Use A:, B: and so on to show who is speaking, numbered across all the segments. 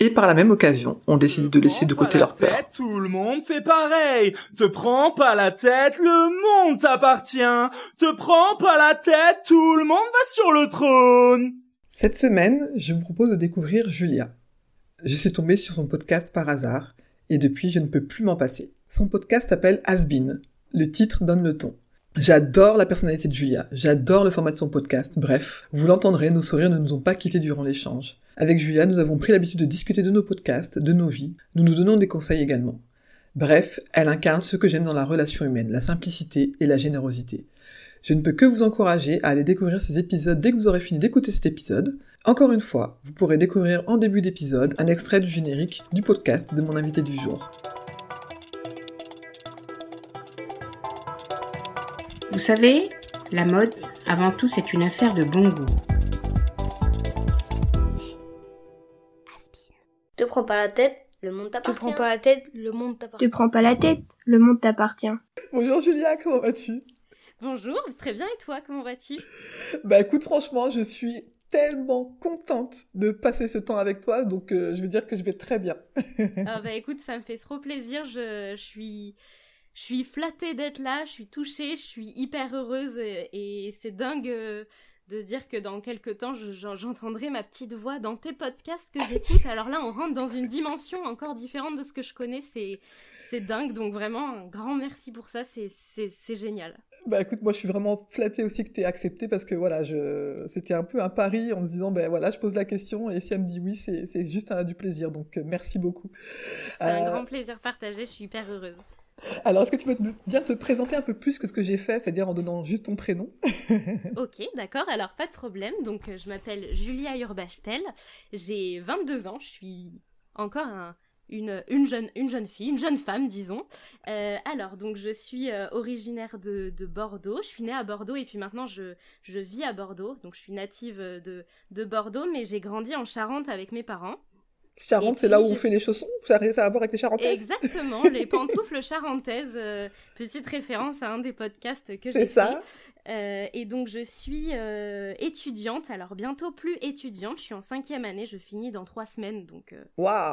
A: Et par la même occasion, on décide de laisser de côté leur peur.
B: Tout le monde fait pareil. Te prends pas la tête, le monde t'appartient. Te prends pas la tête, tout le monde va sur le trône.
A: Cette semaine, je vous propose de découvrir Julia. Je suis tombé sur son podcast par hasard, et depuis je ne peux plus m'en passer. Son podcast s'appelle Asbin. Le titre donne le ton. J'adore la personnalité de Julia, j'adore le format de son podcast, bref, vous l'entendrez, nos sourires ne nous ont pas quittés durant l'échange. Avec Julia, nous avons pris l'habitude de discuter de nos podcasts, de nos vies, nous nous donnons des conseils également. Bref, elle incarne ce que j'aime dans la relation humaine, la simplicité et la générosité. Je ne peux que vous encourager à aller découvrir ces épisodes dès que vous aurez fini d'écouter cet épisode. Encore une fois, vous pourrez découvrir en début d'épisode un extrait du générique du podcast de mon invité du jour.
C: Vous savez, la mode, avant tout, c'est une affaire de bon goût.
D: Te prends pas la tête, le monde
E: Te
D: t'appartient.
E: prends pas la tête, le monde t'appartient.
F: Te prends pas la tête, le monde t'appartient.
A: Bonjour Julia, comment vas-tu?
G: Bonjour, très bien et toi, comment vas-tu?
A: Bah écoute, franchement, je suis tellement contente de passer ce temps avec toi, donc euh, je veux dire que je vais très bien.
G: Ah bah écoute, ça me fait trop plaisir, je, je suis... Je suis flattée d'être là, je suis touchée, je suis hyper heureuse et, et c'est dingue euh, de se dire que dans quelques temps, je- j'en- j'entendrai ma petite voix dans tes podcasts que j'écoute. Alors là, on rentre dans une dimension encore différente de ce que je connais, c'est dingue. Donc vraiment, un grand merci pour ça, c'est- génial.
A: Bah écoute, moi je suis vraiment flattée aussi que tu aies accepté parce que voilà, je... c'était un peu un pari en se disant, ben voilà, je pose la question et si elle me dit oui, c'est c'est juste un, du plaisir, donc euh, merci beaucoup.
G: C'est un
A: Euh,
G: grand plaisir partagé, je suis hyper heureuse.
A: Alors est-ce que tu peux bien te présenter un peu plus que ce que j'ai fait, c'est-à-dire en donnant juste ton prénom?
G: Ok, d'accord, alors pas de problème. Donc, euh, je m'appelle Julia Urbachtel, j'ai 22 ans, je suis encore un- une, une, jeune, une jeune fille, une jeune femme, disons. Euh, alors, donc, je suis euh, originaire de, de Bordeaux, je suis née à Bordeaux et puis maintenant je, je vis à Bordeaux. Donc, je suis native de Bordeaux, mais j'ai grandi en Charente avec mes parents.
A: Charente, c'est là où on fait
G: suis-
A: les chaussons Ça a à voir avec les charentaises
G: Exactement, les pantoufles charentaises. euh, petite référence à un des podcasts que
A: C'est
G: j'ai
A: ça
G: fait. Euh, et donc je suis euh, étudiante, alors bientôt plus étudiante, je suis en cinquième année, je finis dans trois semaines, donc euh,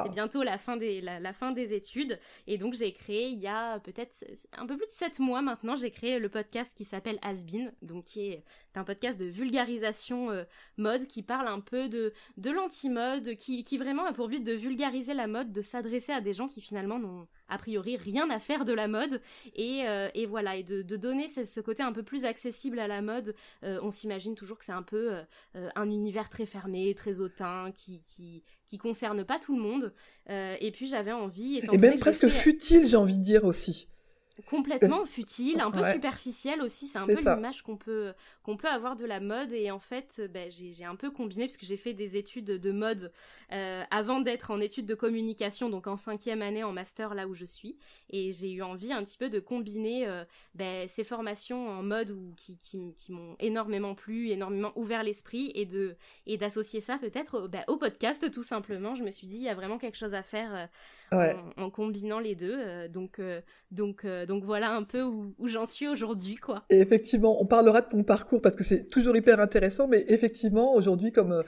G: c'est bientôt la fin, des, la, la fin des études. Et donc j'ai créé il y a peut-être un peu plus de sept mois maintenant, j'ai créé le podcast qui s'appelle Asbin, donc qui est un podcast de vulgarisation mode qui parle un peu de, de l'anti-mode, qui, qui vraiment a pour but de vulgariser la mode, de s'adresser à des gens qui finalement n'ont a priori rien à faire de la mode et, euh, et voilà et de, de donner ce, ce côté un peu plus accessible à la mode Euh, on s'imagine toujours que c'est un peu euh, un univers très fermé très hautain qui qui qui concerne pas tout le monde et puis j'avais envie
A: Et même presque
G: fait-
A: futile, j'ai envie de dire aussi.
G: Complètement futile, un peu
A: Ouais.
G: superficiel aussi. C'est un peu
A: ça.
G: l'image qu'on peut qu'on peut avoir de la mode et en fait, euh, ben, j'ai j'ai un peu combiné parce que j'ai fait des études de mode euh, avant d'être en études de communication, donc en cinquième année en master là où je suis, et j'ai eu envie un petit peu de combiner euh, ben, ces formations en mode ou qui qui, qui m'ont énormément plu, énormément ouvert l'esprit et de et d'associer ça peut-être au, ben, au podcast tout simplement. Je me suis dit il y a vraiment quelque chose à faire. euh,
A: Ouais.
G: en, en combinant les deux. donc, donc, donc voilà un peu où, j'en suis aujourd'hui, quoi.
A: Effectivement, on parlera de ton parcours parce que c'est toujours hyper intéressant, mais effectivement, aujourd'hui, comme euh,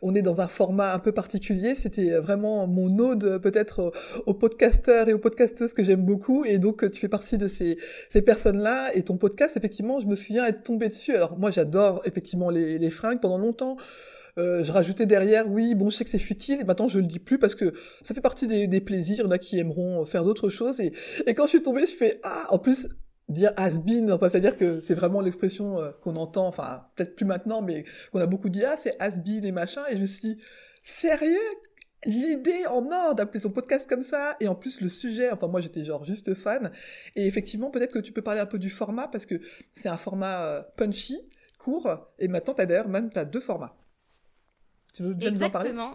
A: on est dans un format un peu particulier, c'était vraiment mon ode euh, peut-être euh, aux podcasteurs et aux podcasteuses que j'aime beaucoup, et donc tu fais partie de ces, ces personnes-là, et ton podcast, effectivement, je me souviens être tombée dessus. Alors moi, j'adore effectivement les, les fringues pendant longtemps. Euh, je rajoutais derrière, oui, bon, je sais que c'est futile, et maintenant je le dis plus parce que ça fait partie des, des plaisirs. Il y en a qui aimeront faire d'autres choses, et, et quand je suis tombée, je fais ah, en plus dire has been, enfin, c'est-à-dire que c'est vraiment l'expression euh, qu'on entend, enfin peut-être plus maintenant, mais qu'on a beaucoup dit ah c'est has been et machin, et je me suis dit sérieux? L'idée en or d'appeler son podcast comme ça, et en plus le sujet, enfin moi j'étais genre juste fan, et effectivement peut-être que tu peux parler un peu du format parce que c'est un format euh, punchy, court, et maintenant t'as d'ailleurs même t'as deux formats. Tu
G: Exactement.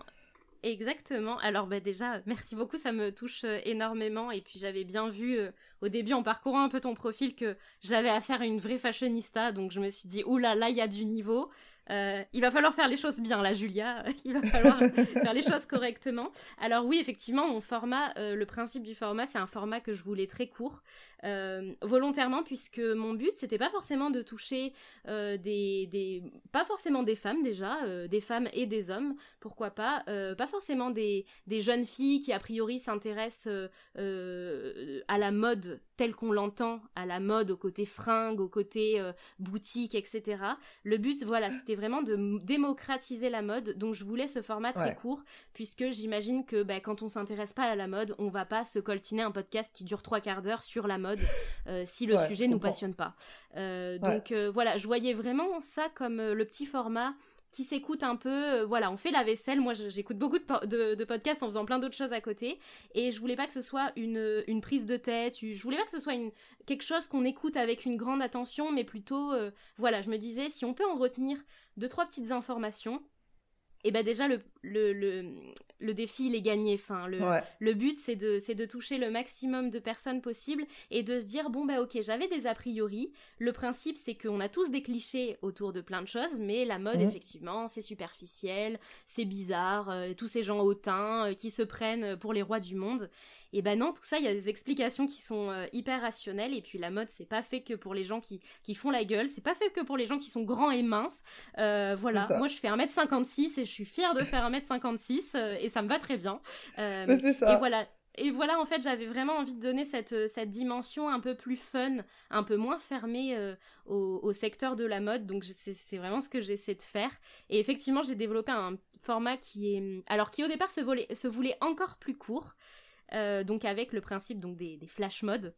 G: Exactement. Alors bah déjà, merci beaucoup, ça me touche euh, énormément. Et puis j'avais bien vu euh, au début en parcourant un peu ton profil que j'avais affaire à une vraie fashionista, donc je me suis dit, oula, là, il y a du niveau. Euh, il va falloir faire les choses bien là, Julia. il va falloir faire les choses correctement. Alors oui, effectivement, mon format, euh, le principe du format, c'est un format que je voulais très court, euh, volontairement, puisque mon but, c'était pas forcément de toucher des, des, pas forcément des femmes déjà, des femmes et des hommes, pourquoi pas, pas forcément des, des jeunes filles qui a priori s'intéressent à la mode telle qu'on l'entend, à la mode au côté fringue, au côté boutique, etc. Le but, voilà, c'était vraiment de démocratiser la mode. Donc je voulais ce format très
A: Ouais.
G: court, puisque j'imagine que bah, quand on s'intéresse pas à la mode, on va pas se coltiner un podcast qui dure trois quarts d'heure sur la mode euh, si le
A: Ouais,
G: sujet
A: je
G: nous passionne pas. Euh,
A: Ouais.
G: Donc euh, voilà, je voyais vraiment ça comme euh, le petit format qui s'écoute un peu, euh, voilà, on fait la vaisselle, moi j'écoute beaucoup de, po- de, de podcasts en faisant plein d'autres choses à côté, et je voulais pas que ce soit une, une prise de tête, je voulais pas que ce soit une, quelque chose qu'on écoute avec une grande attention, mais plutôt, euh, voilà, je me disais, si on peut en retenir deux, trois petites informations, et ben déjà le, le, le, le défi il est gagné, enfin, le,
A: Ouais.
G: le but, c'est de, c'est de toucher le maximum de personnes possible et de se dire bon bah ok, j'avais des a priori. Le principe, c'est qu'on a tous des clichés autour de plein de choses, mais la mode,
A: Mhm.
G: effectivement, c'est superficiel, c'est bizarre. euh, tous ces gens hautains euh, qui se prennent pour les rois du monde. Et ben non, tout ça, il y a des explications qui sont euh, hyper rationnelles. Et puis la mode, c'est pas fait que pour les gens qui, qui font la gueule, c'est pas fait que pour les gens qui sont grands et minces. Euh, voilà, moi je fais 1m56 et je suis fière de faire 1m56 euh, et ça me va très bien. Euh,
A: ça.
G: et voilà. Et voilà, en fait, j'avais vraiment envie de donner cette, euh, cette dimension un peu plus fun, un peu moins fermée euh, au, au secteur de la mode. Donc, c'est c'est vraiment ce que j'essaie de faire. Et effectivement, j'ai développé un format qui est, alors qui au départ se, volait- se voulait encore plus court. euh, donc avec le principe donc des, des flash modes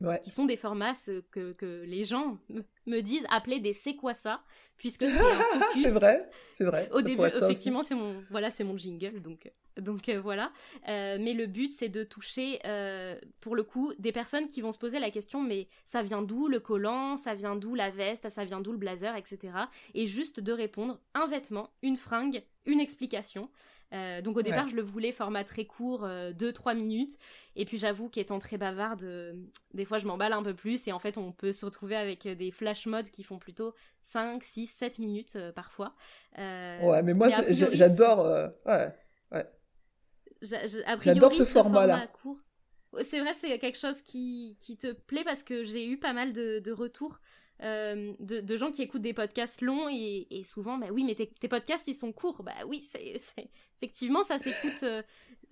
A: Ouais.
G: qui sont des formats que, que les gens me- disent appeler des c'est quoi ça puisque c'est un focus
A: c'est vrai, c'est vrai.
G: au début, effectivement, c'est mon voilà, c'est mon jingle, donc donc euh, voilà. Euh, mais le but, c'est de toucher, euh, pour le coup, des personnes qui vont se poser la question, mais ça vient d'où le collant, ça vient d'où la veste, ça vient d'où le blazer, etc. Et juste de répondre un vêtement, une fringue, une explication. Euh, donc au départ,
A: Ouais.
G: je le voulais format très court, 2-3 minutes. Et puis j'avoue qu'étant très bavarde, euh, des fois je m'emballe un peu plus. Et en fait, on peut se retrouver avec euh, des flash modes qui font plutôt 5, 6, 7 minutes euh, parfois. Euh,
A: Ouais, mais moi, j'adore. euh, ouais.
G: priori,
A: J'adore ce
G: ce
A: format-là.
G: format. C'est vrai, c'est quelque chose qui, qui te plaît parce que j'ai eu pas mal de, de retours euh, de, de gens qui écoutent des podcasts longs et, et souvent, bah oui, mais tes, podcasts ils sont courts. Bah oui, c'est effectivement ça s'écoute. euh,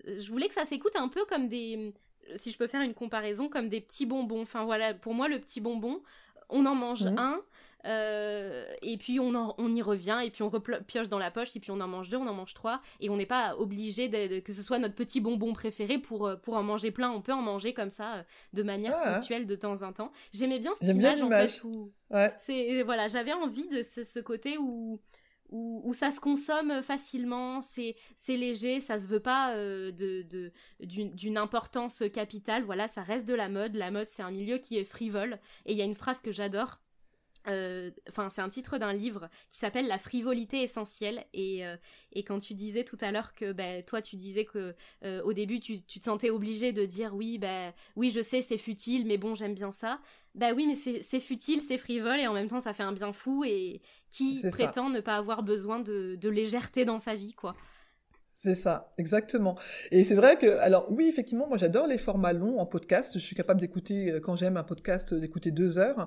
G: je voulais que ça s'écoute un peu comme des, si je peux faire une comparaison, comme des petits bonbons. Enfin voilà, pour moi le petit bonbon, on en mange
A: Mhm.
G: un. Euh, et puis on, en- on y revient et puis on repioche dans la poche et puis on en mange deux, on en mange trois et on n'est pas obligé de, de- que ce soit notre petit bonbon préféré pour, euh, pour en manger plein. On peut en manger comme ça euh, de manière
A: Ah.
G: ponctuelle de temps en temps. J'aimais bien cette
A: bien
G: image en fait où
A: Ouais.
G: c'est voilà, j'avais envie de ce, ce côté où, où où ça se consomme facilement, c'est léger, ça se veut pas euh, de d'une importance capitale. Voilà, ça reste de la mode. La mode, c'est un milieu qui est frivole. Et il y a une phrase que j'adore. Euh, Enfin, c'est un titre d'un livre qui s'appelle La frivolité essentielle. Et, euh, et quand tu disais tout à l'heure que ben, toi, tu disais que euh, au début, tu, tu te sentais obligé de dire oui, ben, oui, je sais, c'est futile, mais bon, j'aime bien ça. Bah oui, mais c'est futile, c'est frivole, et en même temps, ça fait un bien fou. Et qui
A: ça.
G: prétend ne pas avoir besoin de, de légèreté dans sa vie, quoi
A: C'est ça, exactement. Et c'est vrai que, alors oui, effectivement, moi j'adore les formats longs en podcast. Je suis capable d'écouter, quand j'aime un podcast, d'écouter deux heures.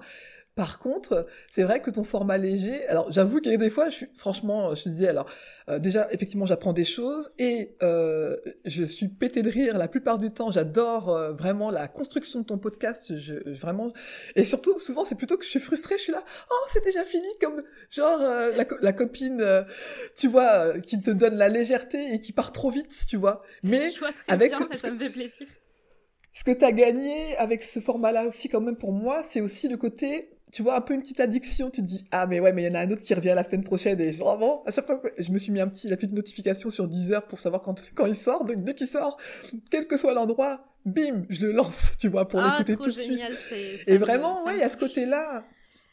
A: Par contre, c'est vrai que ton format léger, alors j'avoue qu'il y a des fois, je suis, franchement, je te disais, alors euh, déjà, effectivement, j'apprends des choses et euh, je suis pété de rire la plupart du temps. J'adore euh, vraiment la construction de ton podcast. Je, vraiment, et surtout, souvent, c'est plutôt que je suis frustrée. Je suis là, oh, c'est déjà fini, comme genre la, co- la copine, tu vois, qui te donne la légèreté et qui part trop vite, tu vois. Mais
G: Je vois très
A: avec
G: bien, ça me fait plaisir.
A: ce que tu as gagné avec ce format-là aussi, quand même, pour moi, c'est aussi le côté, tu vois, un peu une petite addiction. Tu te dis, ah, mais ouais, mais il y en a un autre qui revient la semaine prochaine. Et vraiment, à chaque fois, je me suis mis un petit, la petite notification sur Deezer pour savoir quand, quand il sort. Donc, dès qu'il sort, quel que soit l'endroit, bim, je le lance, tu vois, pour
G: ah,
A: l'écouter tout de suite.
G: génial, c'est. ça
A: Et
G: me-
A: vraiment, ouais, il y a ce côté-là.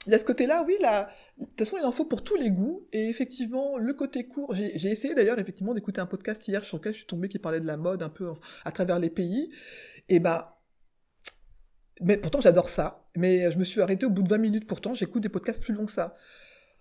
A: il y a ce côté-là, oui, là, de toute façon, il en faut pour tous les goûts. Et effectivement, le côté court, j'ai essayé d'ailleurs, effectivement, d'écouter un podcast hier sur lequel je suis tombée qui parlait de la mode un peu à travers les pays. Et bah, mais pourtant, j'adore ça. Mais je me suis arrêtée au bout de 20 minutes. Pourtant, j'écoute des podcasts plus longs que ça.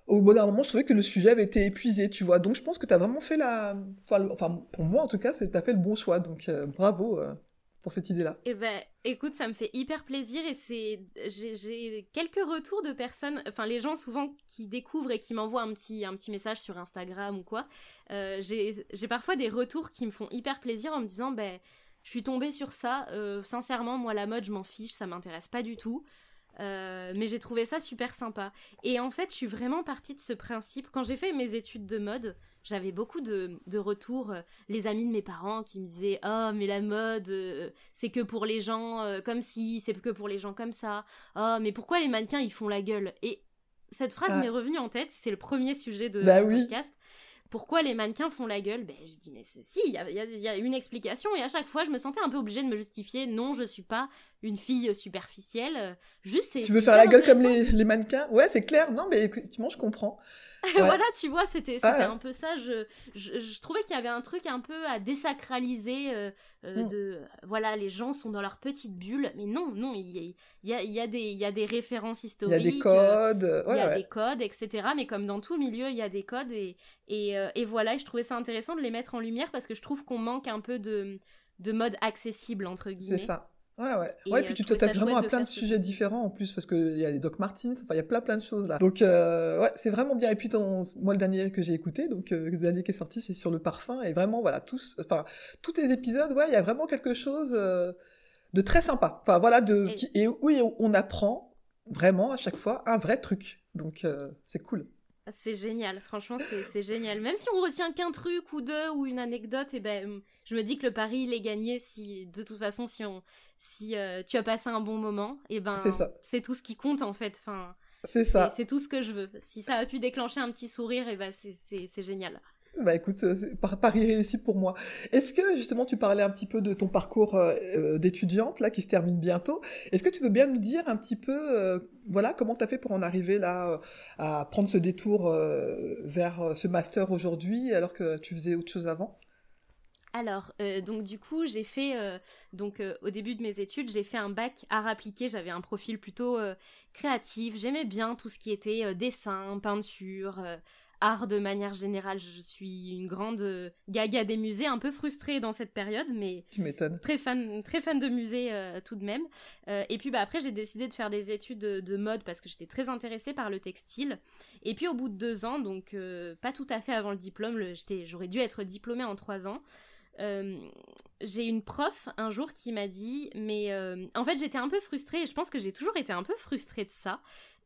A: Au bout d'un moment, je trouvais que le sujet avait été épuisé, tu vois. Donc, je pense que tu as vraiment fait la. Enfin, pour moi, en tout cas, tu as fait le bon choix. Donc, euh, bravo euh, pour cette idée-là.
G: Eh ben, écoute, ça me fait hyper plaisir et c'est, j'ai, quelques retours de personnes, enfin les gens souvent qui découvrent et qui m'envoient un petit, un petit message sur Instagram ou quoi. euh, j'ai, j'ai parfois des retours qui me font hyper plaisir en me disant, ben, je suis tombée sur ça. euh, sincèrement, moi la mode, je m'en fiche, ça m'intéresse pas du tout. Euh, mais j'ai trouvé ça super sympa. Et en fait, je suis vraiment partie de ce principe. Quand j'ai fait mes études de mode, j'avais beaucoup de, de retours. euh, les amis de mes parents qui me disaient Oh, mais la mode, euh, c'est que pour les gens comme si, c'est que pour les gens comme ça. Oh, mais pourquoi les mannequins ils font la gueule? Et cette phrase
A: Ah.
G: m'est revenue en tête. C'est le premier sujet de
A: Bah oui.
G: Pourquoi les mannequins font la gueule? Ben, je dis, mais si, il y a, y a- y a une explication, et à chaque fois, je me sentais un peu obligée de me justifier. Non, je suis pas une fille superficielle. Juste.
A: Tu veux faire la gueule comme les, les mannequins? Ouais, c'est clair. Non, mais effectivement, je comprends. Ouais.
G: voilà, tu vois, c'était
A: Ah ouais.
G: un peu ça. Je, je, je trouvais qu'il y avait un truc un peu à désacraliser. euh, euh,
A: Mm.
G: de voilà, les gens sont dans leur petite bulle, mais non, non, il y y a, y a y a des références
A: Il y
G: historiques.
A: a des
G: euh,
A: codes.
G: il
A: ouais,
G: y a des codes, etc. Mais comme dans tout milieu, il y a des codes et, et, euh, et voilà, et je trouvais ça intéressant de les mettre en lumière parce que je trouve qu'on manque un peu de, de mode accessible, entre guillemets.
A: C'est ça. Ouais, ouais.
G: Et,
A: ouais,
G: euh,
A: puis tu t'attaques vraiment à plein de sujets différents en plus, parce qu'il y a les Doc Martens, enfin, il y a plein plein de choses là. Donc, euh, ouais, c'est vraiment bien. Et puis, ton, moi, le dernier que j'ai écouté, donc, euh, le dernier qui est sorti, c'est sur le parfum. Et vraiment, voilà, tous, enfin, tous tes épisodes, ouais, il y a vraiment quelque chose euh, de très sympa. Enfin, voilà, de,
G: Et-
A: qui, et oui, on, on apprend vraiment à chaque fois un vrai truc. Donc, euh, c'est cool.
G: C'est génial, franchement, c'est génial. Même si on retient qu'un truc ou deux ou une anecdote, et ben, je me dis que le pari, il est gagné si, de toute façon, si on, si euh, tu as passé un bon moment, et ben,
A: C'est
G: tout ce qui compte en fait. Enfin,
A: C'est ça.
G: c'est tout ce que je veux. Si ça a pu déclencher un petit sourire, et ben, c'est- c'est c'est génial.
A: Bah écoute, euh, par- pari réussi pour moi. Est-ce que justement tu parlais un petit peu de ton parcours euh, euh, d'étudiante là qui se termine bientôt Est-ce que tu veux bien nous dire un petit peu, voilà, comment t'as fait pour en arriver là à prendre ce détour vers ce master aujourd'hui alors que tu faisais autre chose avant?
G: Alors, donc du coup, j'ai fait, donc au début de mes études, j'ai fait un bac art appliqué. J'avais un profil plutôt créatif. J'aimais bien tout ce qui était dessin, peinture, art de manière générale. Je suis une grande euh, gaga des musées, un peu frustrée dans cette période, mais
A: Tu m'étonnes.
G: très fan, très fan de musée euh, tout de même. Euh, et puis bah, après, j'ai décidé de faire des études de, de mode parce que j'étais très intéressée par le textile. Et puis au bout de deux ans, donc euh, pas tout à fait avant le diplôme, j'aurais dû être diplômée en trois ans. euh, j'ai une prof un jour qui m'a dit, mais euh, en fait j'étais un peu frustrée et je pense que j'ai toujours été un peu frustrée de ça.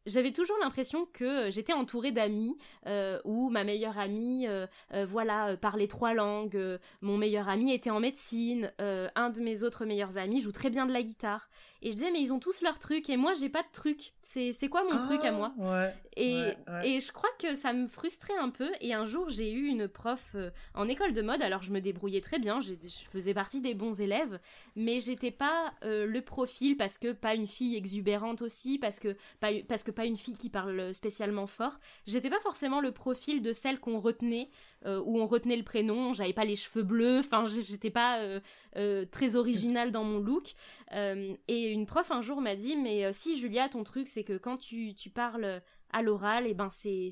G: J'avais toujours l'impression que euh, j'étais entourée d'amis euh, où ma meilleure amie, euh, euh, voilà, euh, parlait trois langues, mon meilleur ami était en médecine, un de mes autres meilleurs amis joue très bien de la guitare. Et je disais, mais ils ont tous leurs trucs et moi j'ai pas de truc. C'est c'est quoi mon truc à moi?
A: Ah, Ouais.
G: et,
A: Ouais, ouais.
G: et je crois que ça me frustrait un peu. Et un jour, j'ai eu une prof en école de mode. Alors, je me débrouillais très bien. Je faisais partie des bons élèves. Mais j'étais pas le profil parce que pas une fille exubérante aussi. Parce que pas, parce que pas une fille qui parle spécialement fort. J'étais pas forcément le profil de celle qu'on retenait. euh, où on retenait le prénom. J'avais pas les cheveux bleus. Enfin, j'étais pas euh, euh, très originale dans mon look. Euh, et une prof un jour m'a dit Mais euh, si, Julia, ton truc, c'est que quand tu, tu parles à l'oral, et ben c'est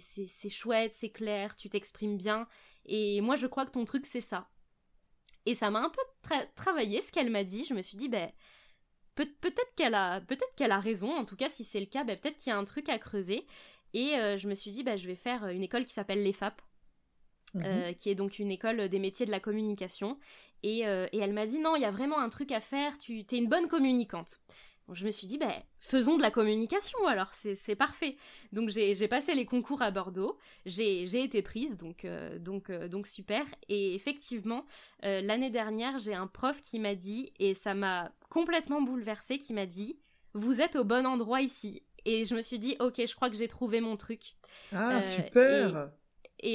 G: chouette, c'est clair, tu t'exprimes bien. Et moi, je crois que ton truc, c'est ça. Et ça m'a un peu tra- travaillé ce qu'elle m'a dit. Je me suis dit, ben peut- peut-être qu'elle a peut-être qu'elle a raison. En tout cas, si c'est le cas, ben, peut-être qu'il y a un truc à creuser. Et euh, je me suis dit, ben, je vais faire une école qui s'appelle l'EFAP.
A: Mhm.
G: euh, qui est donc une école des métiers de la communication. Et, euh, et elle m'a dit, non, il y a vraiment un truc à faire, tu es une bonne communicante. Je me suis dit, ben, faisons de la communication alors, c'est parfait. Donc j'ai passé les concours à Bordeaux, j'ai été prise, donc, euh, donc, euh, donc super. Et effectivement, euh, l'année dernière, j'ai un prof qui m'a dit, et ça m'a complètement bouleversée, qui m'a dit, vous êtes au bon endroit ici. Et je me suis dit, ok, je crois que j'ai trouvé mon truc.
A: Ah, super
G: et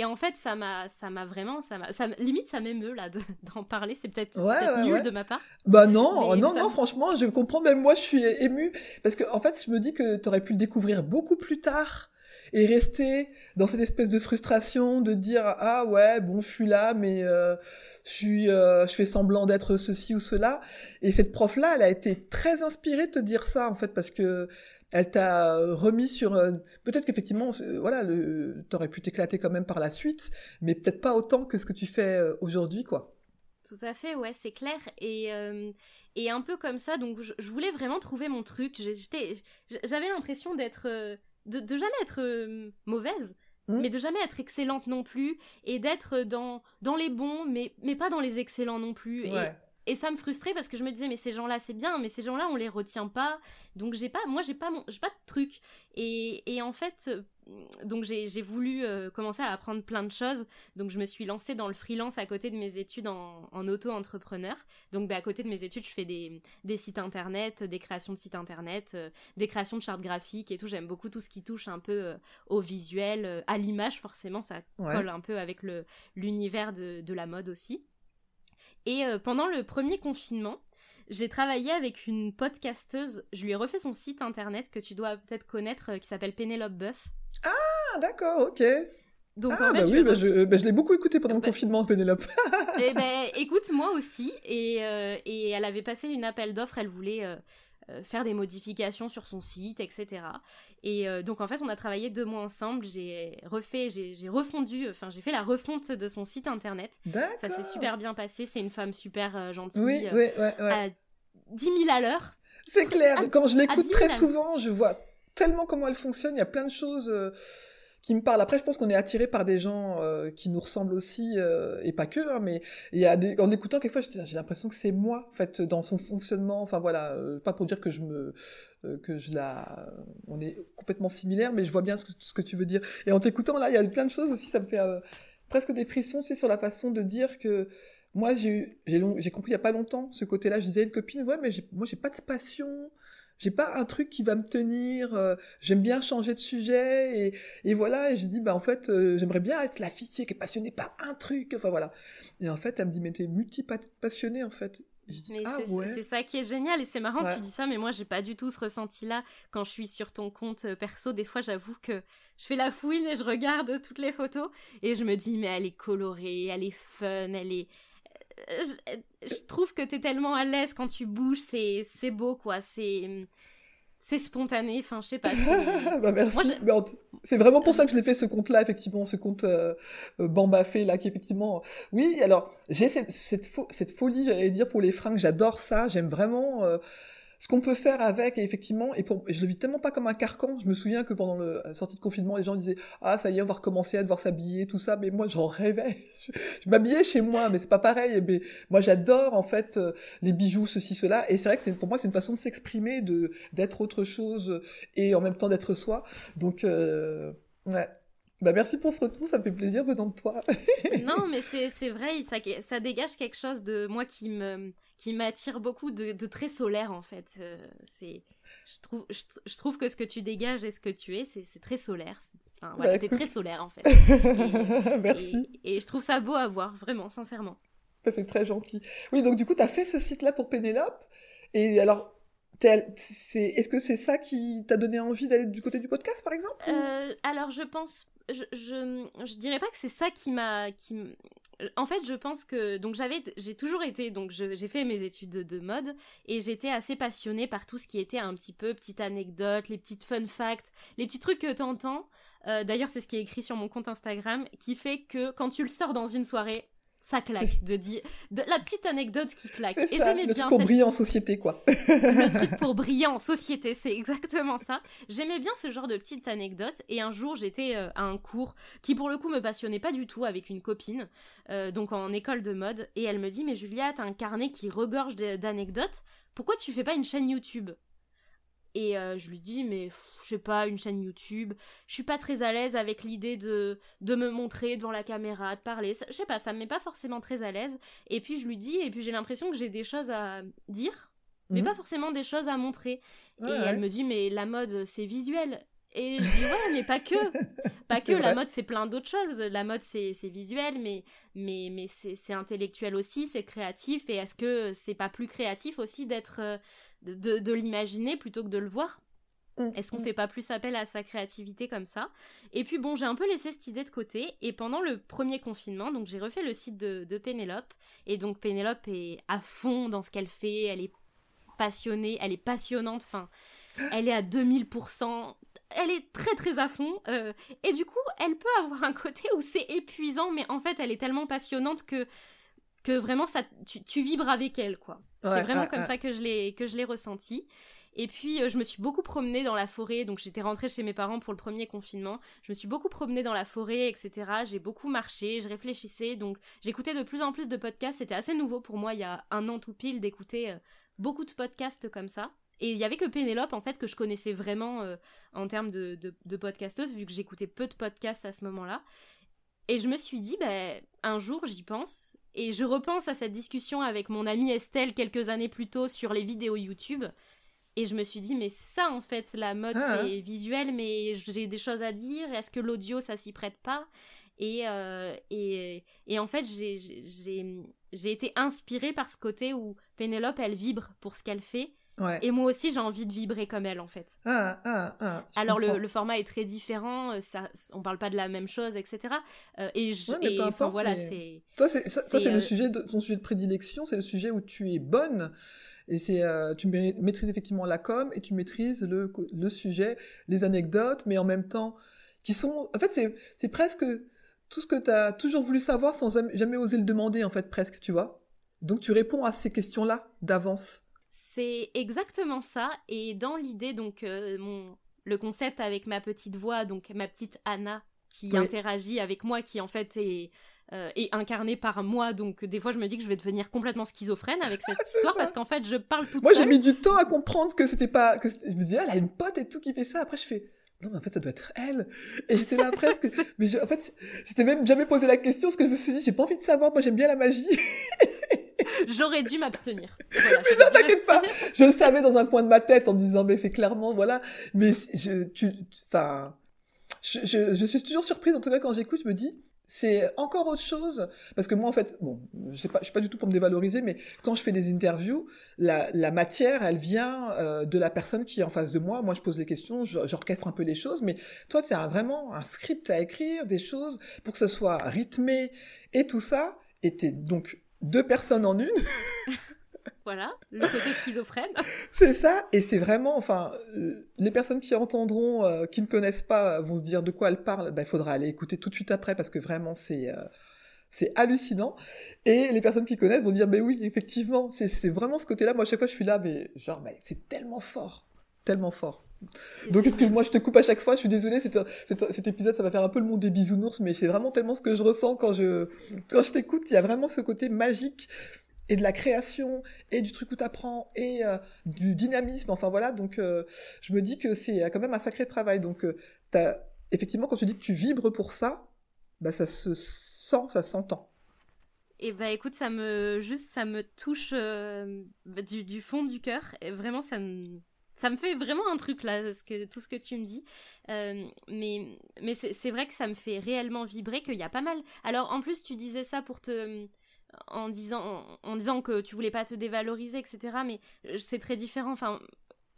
G: en fait, ça m'a, ça m'a vraiment, ça m'a, ça, limite, ça m'émeut là de- d'en parler. C'est peut-être
A: Ouais,
G: peut-être
A: ouais,
G: nul
A: ouais.
G: de ma part.
A: Bah non,
G: Mais
A: non, non,
G: me-
A: franchement, je comprends, même moi, je suis émue, parce que, en fait, je me dis que t'aurais pu le découvrir beaucoup plus tard, et rester dans cette espèce de frustration de dire, ah ouais, bon, je suis là, mais euh, je suis, euh, je fais semblant d'être ceci ou cela, et cette prof-là, elle a été très inspirée de te dire ça, en fait, parce que elle t'a remis sur, euh, peut-être qu'effectivement, euh, voilà, t'aurais pu t'éclater quand même par la suite, mais peut-être pas autant que ce que tu fais euh, aujourd'hui, quoi.
G: Tout à fait, ouais, c'est clair. Et, euh, et un peu comme ça, donc je, je voulais vraiment trouver mon truc. J'avais l'impression d'être. euh, de, de jamais être euh, mauvaise,
A: Mm.
G: mais de jamais être excellente non plus. Et d'être dans, dans les bons, mais, mais pas dans les excellents non plus.
A: Ouais.
G: Et, ça me frustrait parce que je me disais, mais ces gens-là, c'est bien, mais ces gens-là, on les retient pas. Donc j'ai pas. Moi, j'ai pas, mon, j'ai pas de truc. Et, et en fait. euh, Donc j'ai j'ai voulu euh, commencer à apprendre plein de choses. Donc je me suis lancée dans le freelance à côté de mes études en, en auto-entrepreneur. Donc bah, à côté de mes études, je fais des, des sites internet, des créations de sites internet, euh, des créations de chartes graphiques et tout. J'aime beaucoup tout ce qui touche un peu euh, au visuel, à l'image forcément, ça
A: Ouais.
G: colle un peu avec le l'univers de, de la mode aussi. Et euh, pendant le premier confinement, j'ai travaillé avec une podcasteuse. Je lui ai refait son site internet que tu dois peut-être connaître, euh, qui s'appelle Pénélope Buff.
A: Ah, d'accord, ok.
G: Donc
A: ah,
G: en fait,
A: bah
G: je
A: oui, bah, je, bah, je l'ai beaucoup écouté pendant le confinement, Pénélope.
G: Eh ben, écoute, moi aussi. Et, euh, et elle avait passé une appel d'offres, elle voulait euh, faire des modifications sur son site, etc. Et euh, donc, en fait, on a travaillé deux mois ensemble. J'ai refait, j'ai refondu, enfin, j'ai fait la refonte de son site internet. Ça s'est super bien passé. C'est une femme super euh, gentille.
A: Oui,
G: euh,
A: oui, ouais, ouais.
G: à 10 000 à l'heure.
A: C'est clair. Quand je l'écoute
G: 10
A: très
G: 000.
A: souvent, je vois tellement comment elle fonctionne. Il y a plein de choses euh, qui me parlent. Après, je pense qu'on est attiré par des gens euh, qui nous ressemblent aussi, euh, et pas que. hein, mais des... en écoutant, quelquefois, j'ai j'ai l'impression que c'est moi, en fait, dans son fonctionnement. Enfin voilà, euh, pas pour dire que je me euh, que je la, on est complètement similaires, mais je vois bien ce que, ce que tu veux dire. Et en t'écoutant là, il y a plein de choses aussi. Ça me fait euh, presque des frissons, tu sais, sur la façon de dire que moi, j'ai compris il y a pas longtemps ce côté-là. Je disais à une copine, ouais, mais moi, j'ai pas de passion. J'ai pas un truc qui va me tenir. euh, J'aime bien changer de sujet et, et voilà. Et j'ai dit, bah en fait, euh, j'aimerais bien être la fille qui est passionnée par un truc. Enfin voilà. Et en fait, elle me dit, mais t'es multi-passionnée en fait. Et je dis,
G: Mais
A: ah
G: c'est
A: ouais.
G: c'est ça qui est génial et c'est marrant que
A: Ouais.
G: tu dis ça, mais moi j'ai pas du tout ce ressenti-là quand je suis sur ton compte euh, perso. Des fois, j'avoue que je fais la fouine et je regarde toutes les photos et je me dis, mais elle est colorée, elle est fun, elle est. Je, je trouve que t'es tellement à l'aise quand tu bouges, c'est c'est beau quoi, c'est c'est spontané. Enfin, je sais pas. c'est-
A: bah merci.
G: Moi,
A: c'est vraiment pour ça que je l'ai fait ce compte-là, effectivement, ce compte euh, euh, Bambafé là, qui effectivement. Oui, alors j'ai cette, cette, fo- cette folie, j'allais dire pour les fringues, j'adore ça. J'aime vraiment euh, ce qu'on peut faire avec, et effectivement, et je le vis tellement pas comme un carcan. Je me souviens que pendant la sortie de confinement, les gens disaient ah ça y est, on va recommencer à devoir s'habiller, tout ça. Mais moi, j'en rêvais. Je, m'habillais chez moi, mais c'est pas pareil. Mais moi, j'adore en fait euh, les bijoux, ceci, cela. Et c'est vrai que pour moi, c'est une façon de s'exprimer, de d'être autre chose et en même temps d'être soi. Donc, euh, ouais. Bah, merci pour ce retour, ça fait plaisir venant de toi.
G: non, mais c'est c'est vrai, ça, ça dégage quelque chose de moi qui me qui m'attire beaucoup de, de très solaire en fait. Euh, c'est je trouve je, je trouve que ce que tu dégages et ce que tu es, c'est très solaire. Enfin,
A: Bah,
G: t'es très solaire en fait.
A: merci,
G: Et, et je trouve ça beau à voir, vraiment, sincèrement.
A: c'est très gentil. Oui, donc du coup, tu as fait ce site-là pour Pénélope. Et alors, est-ce que c'est ça qui t'a donné envie d'aller du côté du podcast, par exemple
G: Euh, alors je pense, je, je, dirais pas que c'est ça qui m'a, qui, en fait je pense que donc j'avais, j'ai toujours été donc j'ai fait mes études de, de mode et j'étais assez passionnée par tout ce qui était un petit peu petite anecdote, les petites fun facts, les petits trucs que t'entends. Euh, D'ailleurs c'est ce qui est écrit sur mon compte Instagram qui fait que quand tu le sors dans une soirée ça claque de dire de la petite anecdote qui claque et j'aimais
A: le
G: bien
A: truc pour
G: cette
A: briller en société, quoi.
G: le truc pour briller en société, c'est exactement ça. J'aimais bien ce genre de petites anecdotes et un jour j'étais euh, à un cours qui pour le coup me passionnait pas du tout avec une copine, euh, donc en école de mode, et elle me dit mais Julia t'as un carnet qui regorge d'anecdotes, pourquoi tu fais pas une chaîne YouTube? Et euh, je lui dis mais pff, je sais pas une chaîne YouTube, je suis pas très à l'aise avec l'idée de de me montrer devant la caméra, de parler, Ça- je sais pas ça me met pas forcément très à l'aise. Et puis je lui dis et puis j'ai l'impression que j'ai des choses à dire mais
A: Mhm.
G: pas forcément des choses à montrer.
A: Ouais,
G: et
A: ouais.
G: elle me dit, mais la mode, c'est visuel. Et je dis ouais, mais pas que, pas que. La mode c'est plein d'autres choses. La mode c'est visuel, mais mais mais c'est intellectuel aussi, c'est créatif. Et est-ce que c'est pas plus créatif aussi d'être euh, de, de l'imaginer plutôt que de le voir Mm, Est-ce qu'on mm. fait pas plus appel à sa créativité comme ça? Et puis bon, j'ai un peu laissé cette idée de côté. Et pendant le premier confinement, donc j'ai refait le site de, de Pénélope. Et donc Pénélope est à fond dans ce qu'elle fait. Elle est passionnée, elle est passionnante. Enfin, elle est à 2000%. Elle est très très à fond. Euh, et du coup, elle peut avoir un côté où c'est épuisant, mais en fait, elle est tellement passionnante que que vraiment ça, tu, vibres avec elle, quoi. c'est vraiment comme ça que je l'ai que je l'ai ressenti. Et puis, euh, je me suis beaucoup promenée dans la forêt. Donc, j'étais rentrée chez mes parents pour le premier confinement. Je me suis beaucoup promenée dans la forêt, etc. J'ai beaucoup marché, je réfléchissais. Donc, j'écoutais de plus en plus de podcasts. C'était assez nouveau pour moi, il y a un an tout pile, d'écouter euh, beaucoup de podcasts comme ça. Et il y avait que Pénélope, en fait, que je connaissais vraiment euh, en termes de, de, podcasteuse, vu que j'écoutais peu de podcasts à ce moment-là. Et je me suis dit, ben, un jour, j'y pense. Et je repense à cette discussion avec mon amie Estelle quelques années plus tôt sur les vidéos YouTube. Et je me suis dit, mais ça en fait, la mode ah. c'est visuel, mais j'ai des choses à dire. Est-ce que l'audio ça s'y prête pas? Et, euh, et, et, en fait, j'ai été inspirée par ce côté où Pénélope, elle vibre pour ce qu'elle fait. Et moi aussi, j'ai envie de vibrer comme elle, en fait.
A: Ah, ah, ah,
G: Alors, le, le, format est très différent, euh, ça, on parle pas de la même chose, etc. Euh, et, je, et importe, voilà, c'est...
A: Toi, c'est le sujet de, ton sujet de prédilection, c'est le sujet où tu es bonne. Et c'est, euh, tu maîtrises effectivement la com et tu maîtrises le, le sujet, les anecdotes, mais en même temps, qui sont, en fait, c'est, c'est presque tout ce que tu as toujours voulu savoir sans jamais, oser le demander, en fait, presque, tu vois. Donc tu réponds à ces questions-là d'avance.
G: C'est exactement ça. Et dans l'idée, donc, euh, mon, le concept avec ma petite voix, donc ma petite Anna, qui interagit avec moi, qui en fait est euh, et incarné par moi. Donc des fois, je me dis que je vais devenir complètement schizophrène avec cette histoire parce qu'en fait, je parle toute
A: moi, seule. Moi, j'ai mis du temps à comprendre que c'était pas. Que je me disais, elle a une pote et tout qui fait ça. Après, je fais. Non, mais en fait, ça doit être elle. Et j'étais là presque. mais en fait, j'étais même jamais posé la question parce que je me suis dit, j'ai pas envie de savoir. Moi, j'aime bien la magie.
G: J'aurais dû m'abstenir.
A: Voilà, mais non, t'inquiète pas. Je le savais dans un coin de ma tête en me disant, mais c'est clairement, voilà. Mais je, tu, je, je, je, suis toujours surprise, en tout cas, quand j'écoute, je me dis, c'est encore autre chose parce que moi en fait bon je je suis pas du tout pour me dévaloriser mais quand je fais des interviews la, la matière elle vient euh, de la personne qui est en face de moi moi je pose les questions j'orchestre un peu les choses mais toi tu as vraiment un script à écrire des choses pour que ce soit rythmé et tout ça et t'es donc deux personnes en une
G: Voilà, le côté schizophrène.
A: c'est ça, et c'est vraiment, enfin, euh, les personnes qui entendront, euh, qui ne connaissent pas, vont se dire de quoi elle parle. Ben, il faudra aller écouter tout de suite après parce que vraiment c'est euh, c'est hallucinant. Et les personnes qui connaissent vont dire, mais oui, effectivement, c'est vraiment ce côté-là. Moi, à chaque fois, je suis là, mais genre, mais c'est tellement fort, tellement fort. Donc excuse-moi, je te coupe à chaque fois, je suis désolée, cet, cet, épisode ça va faire un peu le monde des bisounours, mais c'est vraiment tellement ce que je ressens quand je, quand je t'écoute, il y a vraiment ce côté magique et de la création et du truc où tu apprends et euh, du dynamisme enfin voilà. Donc euh, je me dis que c'est quand même un sacré travail. Donc euh, as, effectivement quand tu dis que tu vibres pour ça bah ça se sent ça s'entend.
G: Et bah écoute ça me juste ça me touche du, du, fond du cœur et vraiment ça me ça me fait vraiment un truc là, tout ce que tu me dis. mais mais c'est vrai que ça me fait réellement vibrer, qu'il y a pas mal. Alors en plus, tu disais ça pour te en disant, en, disant que tu voulais pas te dévaloriser, etc. Mais c'est très différent. Enfin,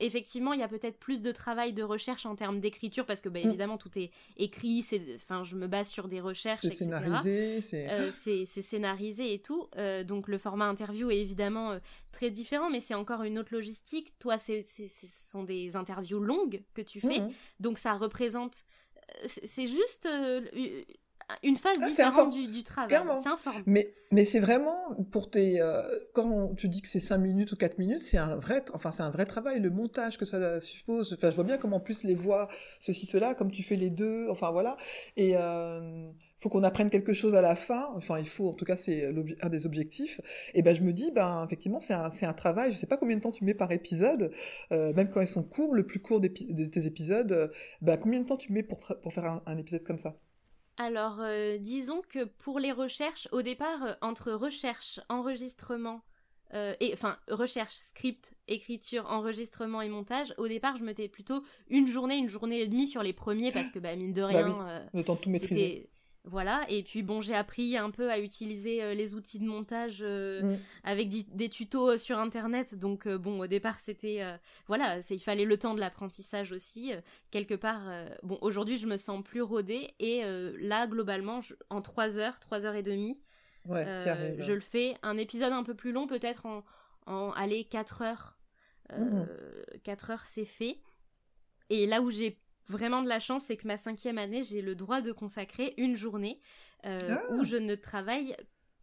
G: effectivement, il y a peut-être plus de travail de recherche en termes d'écriture parce que, bah, mm. évidemment, tout est écrit. C'est, enfin, je me base sur des recherches, etc.
A: Scénarisé,
G: euh, c'est... c'est scénarisé et tout. Euh, donc, le format interview est évidemment euh, très différent, mais c'est encore une autre logistique. Toi, c'est, ce sont des interviews longues que tu fais, mm. donc ça représente. C'est juste une phase ah, différente du, du, travail. C'est informe.
A: Mais, mais c'est vraiment pour tes. Euh, quand tu dis que c'est 5 minutes ou 4 minutes, c'est un vrai, enfin, un vrai travail. Le montage que ça suppose. Enfin, je vois bien comment en plus les voix, ceci, cela, comme tu fais les deux. Enfin, voilà. Et. Euh, faut qu'on apprenne quelque chose à la fin. Enfin, il faut, en tout cas, c'est un des objectifs. Et ben, je me dis, ben, effectivement, c'est un, un travail. Je sais pas combien de temps tu mets par épisode, euh, même quand ils sont courts, le plus court de tes épisodes. Ben, combien de temps tu mets pour, pour faire un épisode comme ça?
G: Alors, euh, disons que pour les recherches, au départ, euh, entre recherche, enregistrement, euh, et enfin recherche, script, écriture, enregistrement et montage. Au départ, je mettais plutôt une journée, une journée et demie sur les premiers parce que bah mine de
A: Bah
G: rien,
A: oui, Le temps de tout maîtriser.
G: Voilà. Et puis bon, j'ai appris un peu à utiliser euh, les outils de montage euh,
A: Mm.
G: avec des tutos euh, sur internet. Donc euh, bon, au départ, c'était euh, voilà, c'est il fallait le temps de l'apprentissage aussi. quelque part, bon, aujourd'hui, je me sens plus rodée et là, globalement, je- en trois heures, trois heures et demie.
A: Ouais,
G: je le fais. Un épisode un peu plus long, peut-être en, en allez, 4 heures.
A: Mhm.
G: 4 heures, c'est fait. Et là où j'ai vraiment de la chance, c'est que ma cinquième année, j'ai le droit de consacrer une journée euh,
A: Ah.
G: où je ne travaille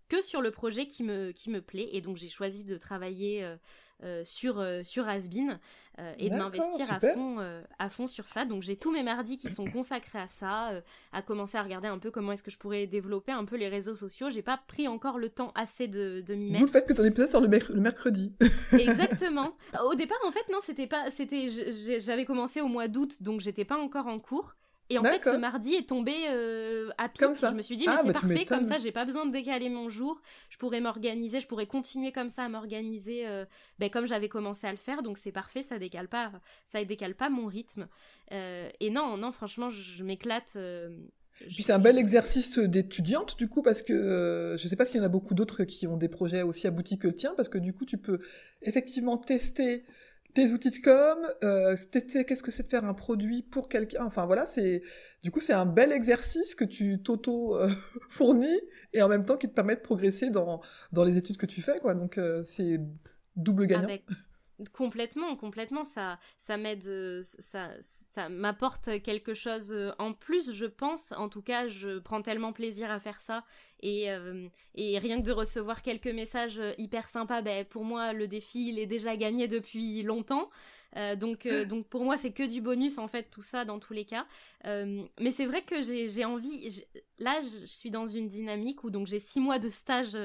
G: que sur le projet qui me, qui me plaît. Et donc j'ai choisi de travailler euh, euh, sur, euh, sur Asbin euh, et de m'investir à fond, à fond sur ça. Donc j'ai tous mes mardis qui sont consacrés à ça, à commencer à regarder un peu comment est-ce que je pourrais développer un peu les réseaux sociaux. J'ai pas pris encore le temps assez de, de m'y mettre.
A: le fait que ton épisode sort le, merc- le mercredi.
G: Exactement. Au départ, en fait, non, c'était pas, c'était, j'avais commencé au mois d'août, donc j'étais pas encore en cours. Et en fait, ce mardi est tombé euh, à pic. Je me suis dit, mais
A: Ah,
G: c'est
A: bah,
G: parfait, comme ça, j'ai pas besoin de décaler mon jour. Je pourrais m'organiser, je pourrais continuer comme ça à m'organiser, euh, ben, comme j'avais commencé à le faire. Donc c'est parfait, ça décale pas, ça décale pas mon rythme. Euh, et non, non, franchement, je, je m'éclate. je-
A: Puis c'est un bel exercice d'étudiante du coup parce que euh, je sais pas s'il y en a beaucoup d'autres qui ont des projets aussi aboutis que le tien parce que du coup tu peux effectivement tester tes outils de com, euh, qu'est-ce que c'est de faire un produit pour quelqu'un? Enfin voilà, c'est du coup c'est un bel exercice que tu t'auto euh, fournis et en même temps qui te permet de progresser dans les études que tu fais quoi. Donc euh, c'est double gagnant.
G: Complètement, complètement, ça, ça m'aide, euh, ça, ça m'apporte quelque chose euh, en plus, je pense. En tout cas, je prends tellement plaisir à faire ça et euh, et rien que de recevoir quelques messages hyper sympas, ben pour moi le défi il est déjà gagné depuis longtemps. Euh, donc euh, donc pour moi c'est que du bonus en fait tout ça dans tous les cas. Euh, mais c'est vrai que j'ai envie. Là je suis dans une dynamique où donc j'ai six mois de stage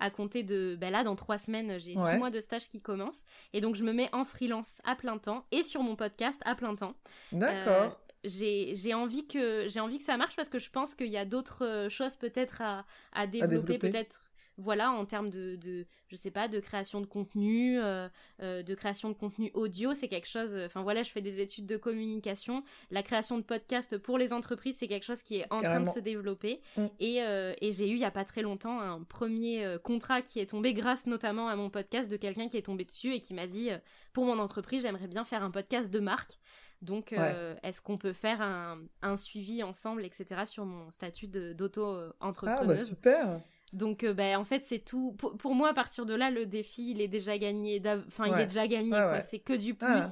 G: à compter de ben là dans trois semaines j'ai
A: Ouais.
G: six mois de stage qui commencent et donc je me mets en freelance à plein temps et sur mon podcast à plein temps.
A: D'accord.
G: J'ai envie que j'ai envie que ça marche parce que je pense qu'il y a d'autres choses peut-être à, à développer,
A: développer.
G: peut-être voilà en termes de, de je sais pas de création de contenu euh, euh, de création de contenu audio c'est quelque chose enfin voilà je fais des études de communication la création de podcasts pour les entreprises c'est quelque chose qui est en train de se développer
A: Mm.
G: et, euh, et j'ai eu il y a pas très longtemps un premier contrat qui est tombé grâce notamment à mon podcast de quelqu'un qui est tombé dessus et qui m'a dit pour mon entreprise j'aimerais bien faire un podcast de marque donc, euh, est-ce qu'on peut faire un, un suivi ensemble, etc., sur mon statut de-
A: Ah bah
G: d'auto-entrepreneuse
A: super.
G: Donc, euh, ben, en fait, c'est tout. Pour, pour moi, à partir de là, le défi, il est déjà gagné. Enfin, il est déjà gagné.
A: Ah ouais.
G: C'est que du plus.
A: Ah.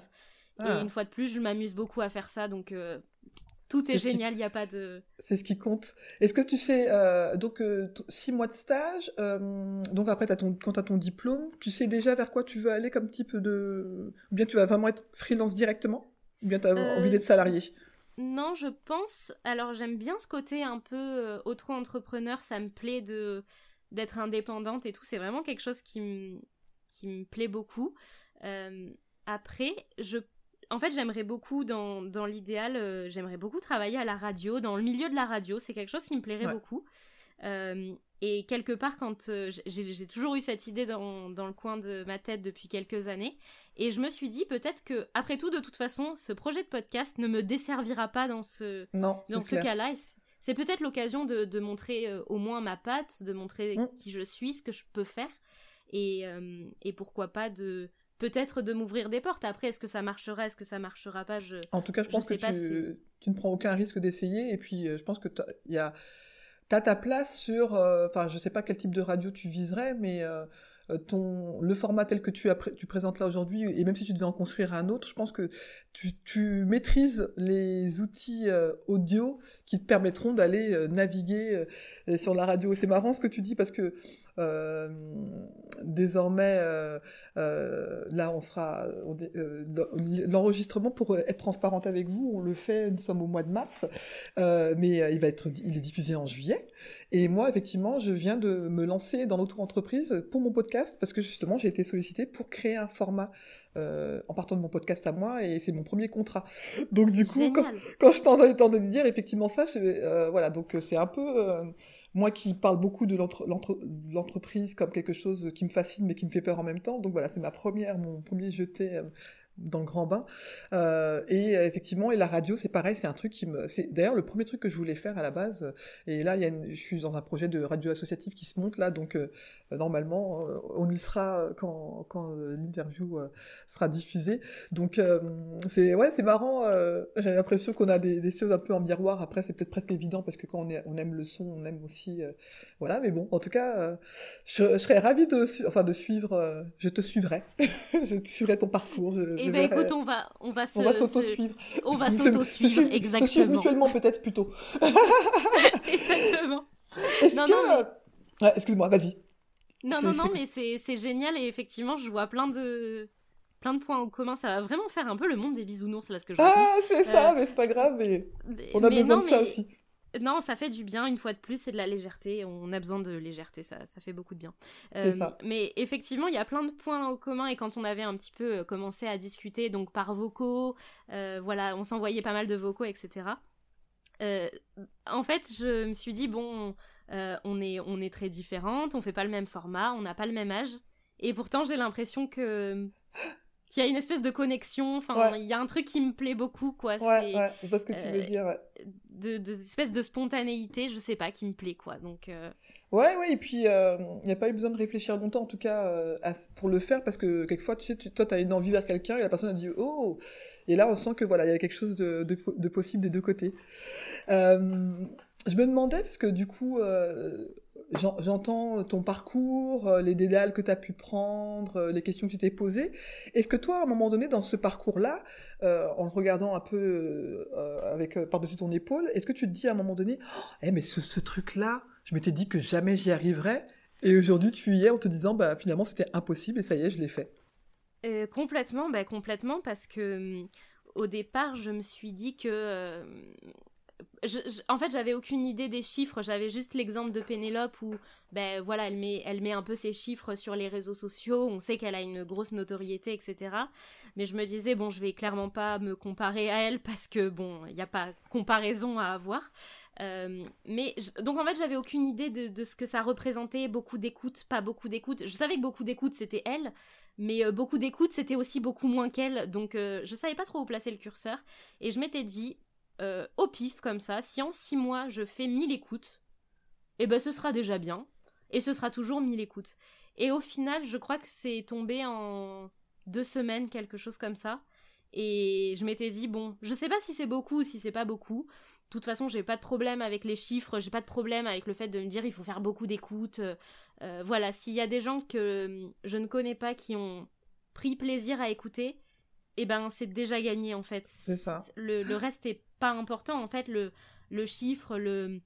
A: Ah.
G: Et une fois de plus, je m'amuse beaucoup à faire ça. Donc, euh, tout est
A: qui-
G: génial. Il n'y a pas de.
A: C'est ce qui compte. Est-ce que tu sais, euh, donc euh, six mois de stage, euh, donc après t'as ton, quand tu as ton diplôme, tu sais déjà vers quoi tu veux aller comme type de... Ou bien tu vas vraiment être freelance directement Ou bien tu as envie d'être salarié?
G: Non, je pense. Alors, j'aime bien ce côté un peu euh, auto-entrepreneur. Ça me plaît de d'être indépendante et tout. C'est vraiment quelque chose qui me qui me plaît beaucoup. Euh, après, je en fait, j'aimerais beaucoup dans, dans l'idéal, euh, j'aimerais beaucoup travailler à la radio, dans le milieu de la radio. C'est quelque chose qui me plairait
A: Ouais.
G: beaucoup. Euh, et quelque part, quand euh, j'ai j'ai toujours eu cette idée dans, dans le coin de ma tête depuis quelques années, et je me suis dit peut-être que, après tout, de toute façon, ce projet de podcast ne me desservira pas dans ce,
A: Non,
G: dans ce cas-là. C'est peut-être l'occasion de, de montrer euh, au moins ma patte, de montrer
A: Mm.
G: qui je suis, ce que je peux faire, et, euh, et pourquoi pas de peut-être de m'ouvrir des portes. Après, est-ce que ça marchera, est-ce que ça marchera pas je...
A: En tout cas, je
G: Je
A: pense que
G: pas
A: tu, tu ne prends aucun risque d'essayer. Et puis, euh, je pense que il y a, t'as ta place sur. euh, Enfin, je sais pas quel type de radio tu viserais, mais euh, euh, ton, le format tel que tu, tu présentes là aujourd'hui, et même si tu devais en construire un autre, je pense que tu, tu maîtrises les outils euh, audio qui te permettront d'aller euh, naviguer euh, sur la radio. C'est marrant ce que tu dis parce que euh, désormais, euh, Euh, là, on sera l'enregistrement pour être transparente avec vous, on le fait. Nous sommes au mois de mars, mais il va être, il est diffusé en juillet. Et moi, effectivement, je viens de me lancer dans l'auto-entreprise pour mon podcast parce que justement, j'ai été sollicitée pour créer un format euh, en partant de mon podcast à moi et c'est mon premier contrat. Donc du coup, quand, quand je t'entends t'entends dire effectivement ça, je, euh, voilà, donc c'est un peu euh, moi qui parle beaucoup de l'entre- l'entre- de l'entreprise comme quelque chose qui me fascine mais qui me fait peur en même temps. Donc voilà, c'est ma première, mon premier jeté euh, dans le grand bain. Euh, et euh, effectivement, et la radio, c'est pareil, c'est un truc qui me, c'est d'ailleurs le premier truc que je voulais faire à la base. Et là, y a une- je suis dans un projet de radio associatif qui se monte là, donc euh, normalement, euh, on y sera quand, quand euh, l'interview sera diffusée. Donc euh, c'est ouais, c'est marrant. J'ai l'impression qu'on a des, des choses un peu en miroir. Après, c'est peut-être presque évident parce que quand on, est, on aime le son, on aime aussi. voilà, mais bon, en tout cas, je, je serais ravie de, enfin, de suivre. je te suivrai. je te suivrai ton parcours. Je verrai-
G: écoute, on va, on va se,
A: on va
G: se-
A: s'auto-suivre.
G: on va s'auto-suivre,
A: suivre- Se suivre
G: exactement.
A: mutuellement, peut-être plutôt.
G: Exactement.
A: Est-ce
G: Non,
A: que...
G: non, mais-
A: excuse-moi, vas-y.
G: Non, non, non, mais c'est c'est génial et effectivement, je vois plein de plein de points en commun. Ça va vraiment faire un peu le monde des bisounours là, ce que je raconte.
A: Ah, c'est ça,
G: Euh,
A: mais c'est pas grave, Mais- on a
G: mais
A: besoin
G: non,
A: de ça
G: mais-
A: aussi.
G: Non, ça fait du bien, une fois de plus, c'est de la légèreté. On a besoin de légèreté, ça, ça fait beaucoup de bien.
A: Ça.
G: Mais effectivement, il y a plein de points en commun. Et quand on avait un petit peu euh, commencé à discuter, donc par vocaux, euh, voilà, on s'envoyait pas mal de vocaux, etc. Euh, en fait, je me suis dit, bon, euh, on, est, on est très différentes, on fait pas le même format, on n'a pas le même âge. Et pourtant, j'ai l'impression que qu'il y a une espèce de connexion. Enfin,
A: Ouais.
G: il y a un truc qui me plaît beaucoup, quoi.
A: Ouais,
G: c'est
A: ouais, je vois ce que tu veux
G: euh,
A: dire.
G: De, de espèce de spontanéité, je sais pas, qui me plaît quoi. Donc euh,
A: Ouais, ouais, et puis euh, il n'y a pas eu besoin de réfléchir longtemps, en tout cas, euh, à- pour le faire, parce que quelquefois, tu sais, tu- toi, tu as une envie vers quelqu'un et la personne a dit Oh Et là, on sent que voilà, il y a quelque chose de, de, de possible des deux côtés. Euh, je me demandais, parce que du coup, euh, j'entends ton parcours, euh, les dédales que tu as pu prendre, euh, les questions que tu t'es posées. Est-ce que toi, à un moment donné, dans ce parcours-là, euh, en le regardant un peu euh, avec euh, par-dessus ton épaule, est-ce que tu te dis à un moment donné, oh, eh, mais ce, ce truc-là, je m'étais dit que jamais j'y arriverais, et aujourd'hui tu y es en te disant, bah finalement c'était impossible et ça y est, je l'ai fait?
G: euh, complètement, bah complètement parce que hum, au départ je me suis dit que euh, en fait j'avais aucune idée des chiffres, j'avais juste l'exemple de Pénélope où ben voilà elle met elle met un peu ses chiffres sur les réseaux sociaux, on sait qu'elle a une grosse notoriété etc. Mais je me disais bon je vais clairement pas me comparer à elle parce que bon il n'y a pas comparaison à avoir. Euh, mais donc en fait j'avais aucune idée de, de ce que ça représentait, beaucoup d'écoute, pas beaucoup d'écoute. Je savais que beaucoup d'écoute c'était elle, mais euh, beaucoup d'écoute c'était aussi beaucoup moins qu'elle, donc euh, je savais pas trop où placer le curseur. Et je m'étais dit, euh, au pif comme ça, si en six mois je fais 1000 écoutes, eh ben ce sera déjà bien, et ce sera toujours 1000 écoutes. Et au final je crois que c'est tombé en deux semaines, quelque chose comme ça. Et je m'étais dit, bon, je sais pas si c'est beaucoup ou si c'est pas beaucoup. De toute façon, j'ai pas de problème avec les chiffres, j'ai pas de problème avec le fait de me dire il faut faire beaucoup d'écoutes. euh, voilà, s'il y a des gens que je ne connais pas qui ont pris plaisir à écouter, eh ben c'est déjà gagné en fait.
A: C'est ça.
G: Le, le reste est pas important en fait. Le, le chiffre, le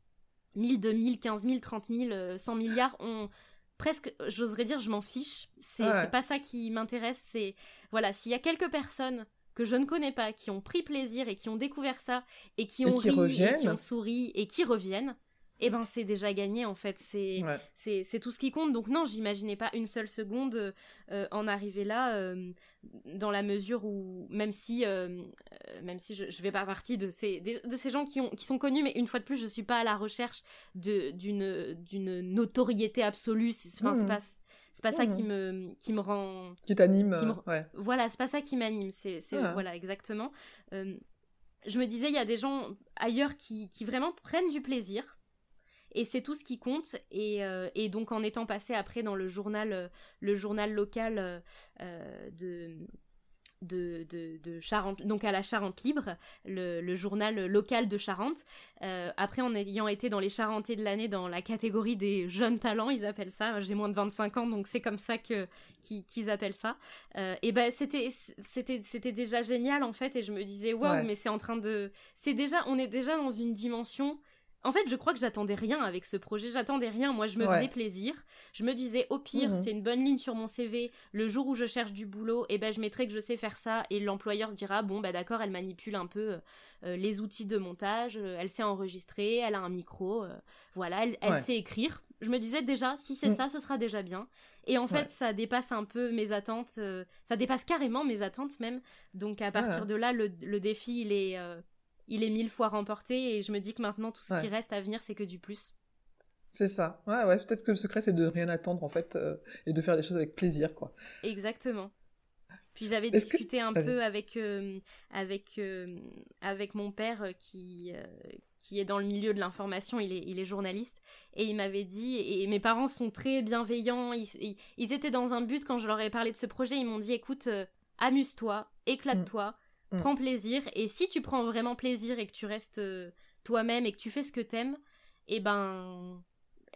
G: 1000, 2000, 15 000, 30 000, euh, 100 milliards, on presque, j'oserais dire, je m'en fiche. C'est
A: Ouais.
G: pas ça qui m'intéresse. C'est voilà, s'il y a quelques personnes que je ne connais pas, qui ont pris plaisir et qui ont découvert ça et qui
A: Et
G: ont
A: qui
G: ri et qui ont souri et qui reviennent, eh ben c'est déjà gagné en fait. C'est
A: Ouais.
G: c'est c'est tout ce qui compte. Donc non, j'imaginais pas une seule seconde euh, en arriver là, euh, dans la mesure où même si euh, même si je, je fais pas partie de ces de ces gens qui ont qui sont connus, mais une fois de plus, je suis pas à la recherche de d'une d'une notoriété absolue. C'est enfin c'est
A: Mhm.
G: pas c'est pas ça
A: Mhm.
G: qui me qui me rend
A: Qui t'anime,
G: me-
A: ouais.
G: voilà, c'est pas ça qui m'anime, c'est c'est-
A: Ah.
G: voilà exactement. Je me disais, il y a des gens ailleurs qui, qui vraiment prennent du plaisir. Et c'est tout ce qui compte. Et, euh, et donc en étant passé après dans le journal, euh, le journal local euh, de, de, de, de Charente, donc à la Charente Libre, le, le journal local de Charente. Euh, après, en ayant été dans les Charentais de l'année, dans la catégorie des jeunes talents, ils appellent ça. J'ai moins de 25 ans, donc c'est comme ça que qu'ils appellent ça. Euh, et ben c'était c'était c'était déjà génial en fait, et je me disais waouh,
A: Ouais.
G: mais c'est en train de, c'est déjà, on est déjà dans une dimension en fait, je crois que j'attendais rien avec ce projet. J'attendais rien. Moi, je me faisais plaisir. Je me disais, au pire, c'est une bonne ligne sur mon CV. Le jour où je cherche du boulot, et ben, je mettrai que je sais faire ça. Et l'employeur se dira, bon, bah d'accord, elle manipule un peu euh, euh, les outils de montage. euh, elle sait enregistrer. Elle a un micro. euh, voilà, elle, elle
A: Ouais.
G: sait écrire. Je me disais déjà, si c'est
A: Mm.
G: ça, ce sera déjà bien. Et en fait,
A: Ouais.
G: ça dépasse un peu mes attentes. ça dépasse carrément mes attentes même. Donc à partir de là, le, le défi, il est, il est mille fois remporté. Et je me dis que maintenant, tout ce qui reste à venir, c'est que du plus.
A: C'est ça. Ouais, ouais, peut-être que le secret, c'est de rien attendre, en fait, euh, et de faire les choses avec plaisir, quoi.
G: Exactement. Puis j'avais
A: que-
G: discuté un peu avec euh, avec euh, avec mon père qui qui est dans le milieu de l'information, il est il est journaliste et il m'avait dit et mes parents sont très bienveillants, ils, ils, ils étaient dans un but quand je leur ai parlé de ce projet, ils m'ont dit écoute amuse-toi, éclate-toi,
A: Mm.
G: Prends plaisir. Et si tu prends vraiment plaisir et que tu restes euh, toi-même et que tu fais ce que t'aimes, et ben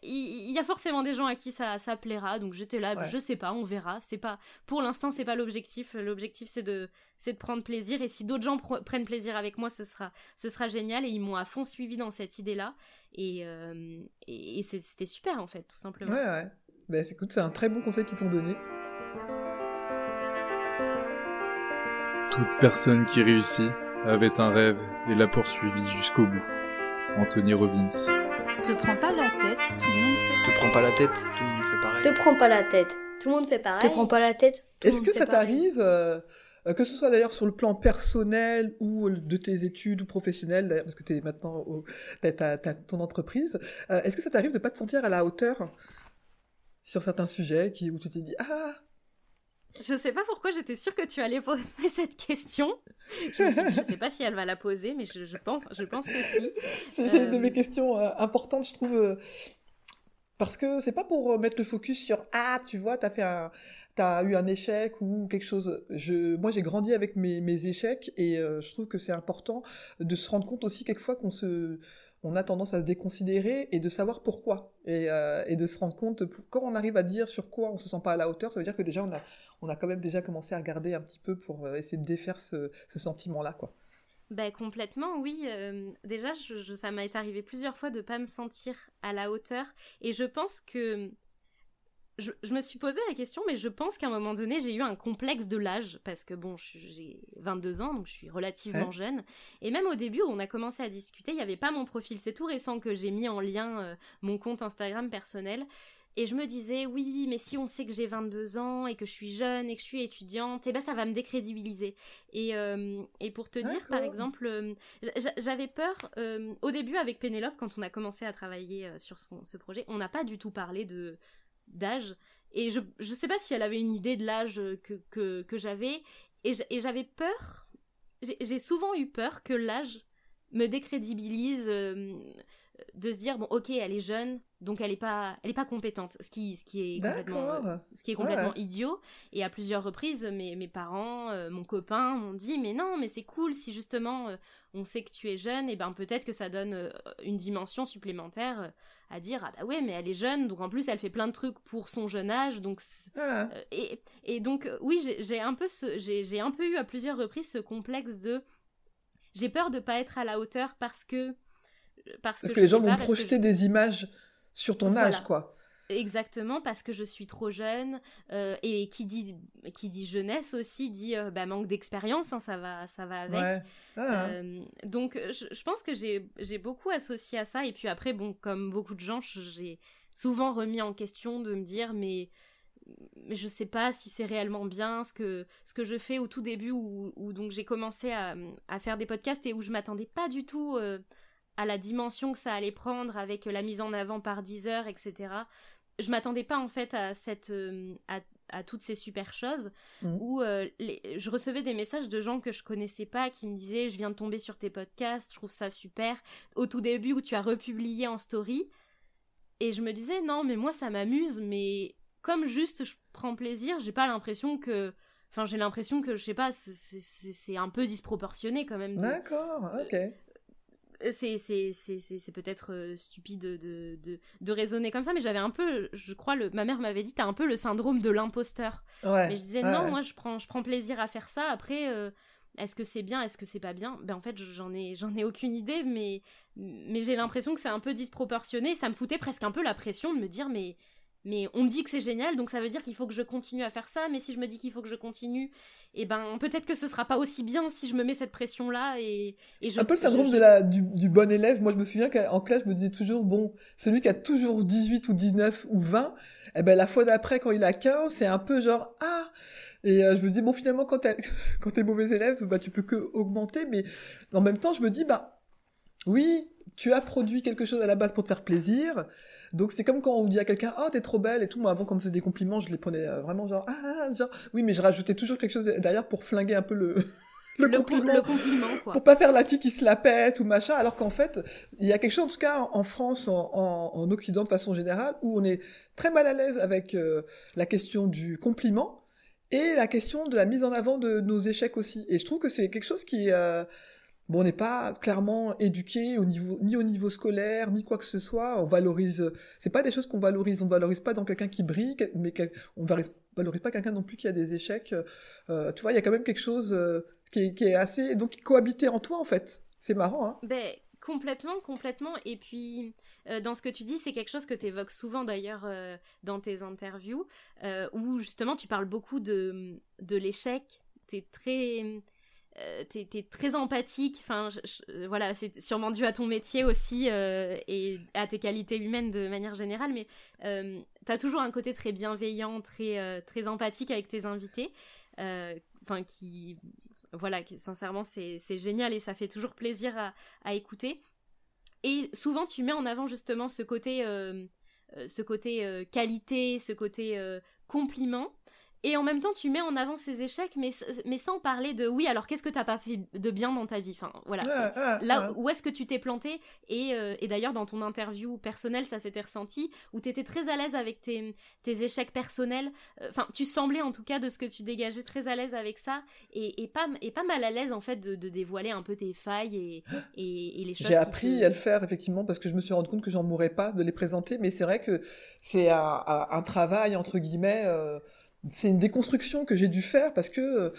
G: il y, a forcément des gens à qui ça, ça plaira. Donc j'étais là
A: Ouais.
G: je sais pas on verra. C'est pas pour l'instant c'est pas l'objectif. L'objectif c'est de c'est de prendre plaisir. Et si d'autres gens pre- prennent plaisir avec moi ce sera ce sera génial. Et ils m'ont à fond suivi dans cette idée là et euh, et, et c'est- c'était super en fait tout simplement.
A: Ouais, ouais. C'est- écoute, c'est un très bon conseil qu'ils t'ont donné.
H: Toute personne qui réussit avait un rêve et l'a poursuivi jusqu'au bout. Anthony Robbins.
E: Te prends pas la tête, tout le monde fait
I: Te prends pas la tête, tout le monde fait pareil.
D: Te prends pas la tête. Tout le monde fait pareil. Te prends pas la tête. Tout le
A: Est-ce
D: monde
A: que
D: fait
A: ça
D: pareil.
A: t'arrive, euh, euh, que ce soit d'ailleurs sur le plan personnel ou euh, de tes études ou professionnelles, d'ailleurs, parce que tu es maintenant au, t'as, t'as- t'as ton entreprise, euh, est-ce que ça t'arrive de pas te sentir à la hauteur sur certains sujets qui, où tu t'es dit Ah,
G: je sais pas pourquoi j'étais sûre que tu allais poser cette question je me suis dit je sais pas si elle va la poser mais je, je pense je pense que si
A: c'est une de
G: Euh,
A: mes questions euh, importantes, je trouve. euh, parce que c'est pas pour euh, mettre le focus sur Ah, tu vois, t'as fait un. T'as eu un échec ou quelque chose. Je, moi, j'ai grandi avec mes, mes échecs et euh, je trouve que c'est important de se rendre compte aussi quelquefois qu'on se, on a tendance à se déconsidérer et de savoir pourquoi et, euh, de se rendre compte quand on arrive à dire sur quoi on se sent pas à la hauteur, ça veut dire que déjà on a, on a quand même déjà commencé à regarder un petit peu pour euh, essayer de défaire ce, sentiment-là, quoi.
G: Ben complètement, oui. euh, déjà, ça m'est arrivé plusieurs fois de pas me sentir à la hauteur, et je pense que je, je me suis posé la question, mais je pense qu'à un moment donné, j'ai eu un complexe de l'âge, parce que bon, j'ai 22 ans, donc je suis relativement
A: Ouais.
G: jeune, et même au début où on a commencé à discuter, il n'y avait pas mon profil, c'est tout récent que j'ai mis en lien euh, mon compte Instagram personnel. Et je me disais, oui, mais si on sait que j'ai 22 ans et que je suis jeune et que je suis étudiante, eh ben ça va me décrédibiliser. Et, euh, et pour te dire, par exemple, euh, j'a- j'avais peur, euh, au début avec Pénélope, quand on a commencé à travailler sur son- ce projet, on n'a pas du tout parlé de d'âge. Et je je sais pas si elle avait une idée de l'âge euh, que, que, j'avais. Et j'avais peur, j'ai j'ai souvent eu peur que l'âge me décrédibilise, euh, de se dire, bon, ok, elle est jeune, donc elle est pas, elle est pas compétente. Ce qui, ce qui est complètement, euh, ce qui est
A: Ouais.
G: complètement idiot. Et à plusieurs reprises, mes, mes parents, euh, mon copain m'ont dit mais non, mais c'est cool si justement euh, on sait que tu es jeune, et ben peut-être que ça donne euh, une dimension supplémentaire à dire ah bah ouais mais elle est jeune, donc en plus elle fait plein de trucs pour son jeune âge, donc
A: Ah,
G: et, et donc oui j'ai un peu j'ai un peu eu à plusieurs reprises ce complexe de j'ai peur de pas être à la hauteur parce que parce,
A: parce que
G: je
A: les gens vont projeter
G: je-
A: des images sur ton
G: Voilà.
A: âge, quoi.
G: Exactement, parce que je suis trop jeune euh, et qui dit qui dit jeunesse aussi dit euh, bah, manque d'expérience, hein, ça va ça va avec.
A: Ouais. Ah,
G: Euh, donc je, je pense que j'ai j'ai beaucoup associé à ça et puis après bon comme beaucoup de gens j'ai souvent remis en question de me dire mais mais je sais pas si c'est réellement bien ce que ce que je fais au tout début où, où donc j'ai commencé à, à faire des podcasts et où je m'attendais pas du tout euh, à la dimension que ça allait prendre avec la mise en avant par Deezer etc je m'attendais pas en fait à cette euh, à, à toutes ces super choses
A: Mhm.
G: où euh, les- je recevais des messages de gens que je connaissais pas qui me disaient je viens de tomber sur tes podcasts je trouve ça super au tout début où tu as republié en story et je me disais non mais moi ça m'amuse mais comme juste je prends plaisir j'ai pas l'impression que enfin j'ai l'impression que je sais pas c'est- un peu disproportionné quand même
A: D'accord, ok.
G: Euh, c'est c'est c'est c'est c'est peut-être euh, stupide de, de, de, de raisonner comme ça mais j'avais un peu je crois le ma mère m'avait dit t'as un peu le syndrome de l'imposteur
A: Ouais.
G: mais je disais
A: ouais,
G: non
A: ouais.
G: moi je prends je prends plaisir à faire ça après euh, est-ce que c'est bien, est-ce que c'est pas bien? Ben en fait, j'en ai, j'en ai aucune idée, mais, mais j'ai l'impression que c'est un peu disproportionné. Ça me foutait presque un peu la pression de me dire, mais, mais on me dit que c'est génial, donc ça veut dire qu'il faut que je continue à faire ça. Mais si je me dis qu'il faut que je continue, et eh ben peut-être que ce sera pas aussi bien si je me mets cette pression là et, et je
A: un peu le syndrome de la du, du, bon élève moi je me souviens qu'en classe je me disais toujours bon celui qui a toujours 18 ou 19 ou 20 eh ben la fois d'après quand il a 15 c'est un peu genre ah et euh, je me dis, bon, finalement, quand t'es, quand t'es mauvais élève, bah, tu peux que augmenter, mais en même temps, je me dis, bah, oui, tu as produit quelque chose à la base pour te faire plaisir. Donc c'est comme quand on dit à quelqu'un oh t'es trop belle et tout moi avant quand on me faisait des compliments je les prenais euh, vraiment genre ah, ah, ah genre oui mais je rajoutais toujours quelque chose derrière pour flinguer un peu le
G: le, compliment, le compliment quoi.
A: pour pas faire la fille qui se la pète ou machin alors qu'en fait il y a quelque chose en tout cas en France en, en, Occident de façon générale où on est très mal à l'aise avec euh, la question du compliment et la question de la mise en avant de nos échecs aussi. Et je trouve que c'est quelque chose qui, euh, bon, on n'est pas clairement éduqué ni au niveau scolaire, ni quoi que ce soit. On valorise, c'est pas des choses qu'on valorise. On valorise pas dans quelqu'un qui brille, mais on valorise, valorise pas quelqu'un non plus qui a des échecs. Euh, tu vois, il y a quand même quelque chose euh, qui, est, assez, donc cohabiter en toi en fait. C'est marrant, hein.
G: Ben complètement, complètement. Et puis euh, dans ce que tu dis, c'est quelque chose que tu évoques souvent d'ailleurs euh, dans tes interviews, euh, où justement tu parles beaucoup de, de l'échec, tu es très... t'es, très empathique, enfin voilà, c'est sûrement dû à ton métier aussi et à tes qualités humaines de manière générale, mais tu as toujours un côté très bienveillant, très, très empathique avec tes invités, enfin qui, voilà, sincèrement c'est, génial et ça fait toujours plaisir à, à écouter. Et souvent, tu mets en avant justement ce côté, euh, euh, ce côté euh, qualité, ce côté compliment. Et en même temps, tu mets en avant ces échecs, mais, mais sans parler de oui, alors qu'est-ce que t'as pas fait de bien dans ta vie? Enfin, voilà. là, où est-ce que tu t'es planté? Et, euh, et d'ailleurs, dans ton interview personnelle, ça s'était ressenti, où t'étais très à l'aise avec tes, tes échecs personnels. Euh, enfin, tu semblais en tout cas de ce que tu dégageais très à l'aise avec ça, et, et, pas, et pas mal à l'aise en fait de, de, dévoiler un peu tes failles et, et, les choses.
A: J'ai appris à le faire effectivement parce que je me suis rendu compte que j'en mourrais pas de les présenter, mais c'est vrai que c'est un, un, travail entre guillemets. Euh, c'est une déconstruction que j'ai dû faire parce que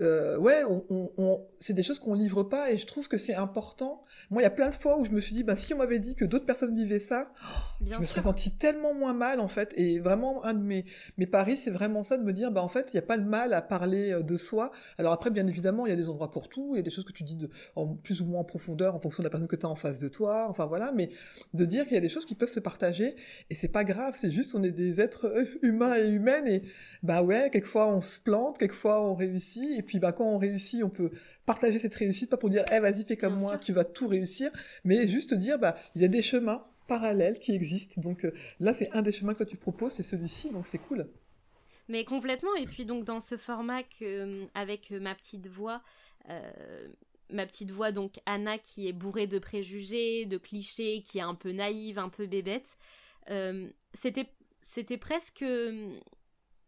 A: euh, ouais, on, on, c'est des choses qu'on livre pas et je trouve que c'est important. Moi, il y a plein de fois où je me suis dit, bah, si on m'avait dit que d'autres personnes vivaient ça, je me serais senti tellement moins mal en fait. Et vraiment, un de mes, mes paris, c'est vraiment ça de me dire, bah en fait, il n'y a pas de mal à parler euh, de soi. Alors après, bien évidemment, il y a des endroits pour tout, il y a des choses que tu dis de, en plus ou moins en profondeur en fonction de la personne que tu as en face de toi. Enfin voilà, mais de dire qu'il y a des choses qui peuvent se partager et c'est pas grave. C'est juste, on est des êtres euh, humains et humaines et bah ouais, quelquefois on se plante, quelquefois on réussit puis bah quand on réussit, on peut partager cette réussite, pas pour dire eh vas-y fais comme moi, tu vas tout réussir, mais juste dire bah il y a des chemins parallèles qui existent. Donc euh, là c'est un des chemins que toi tu proposes, c'est celui-ci, donc c'est cool.
G: Mais complètement. Et puis donc dans ce format que, euh, avec euh, ma petite voix. ma petite voix, donc Anna, qui est bourrée de préjugés, de clichés, qui est un peu naïve, un peu bébête. c'était, c'était presque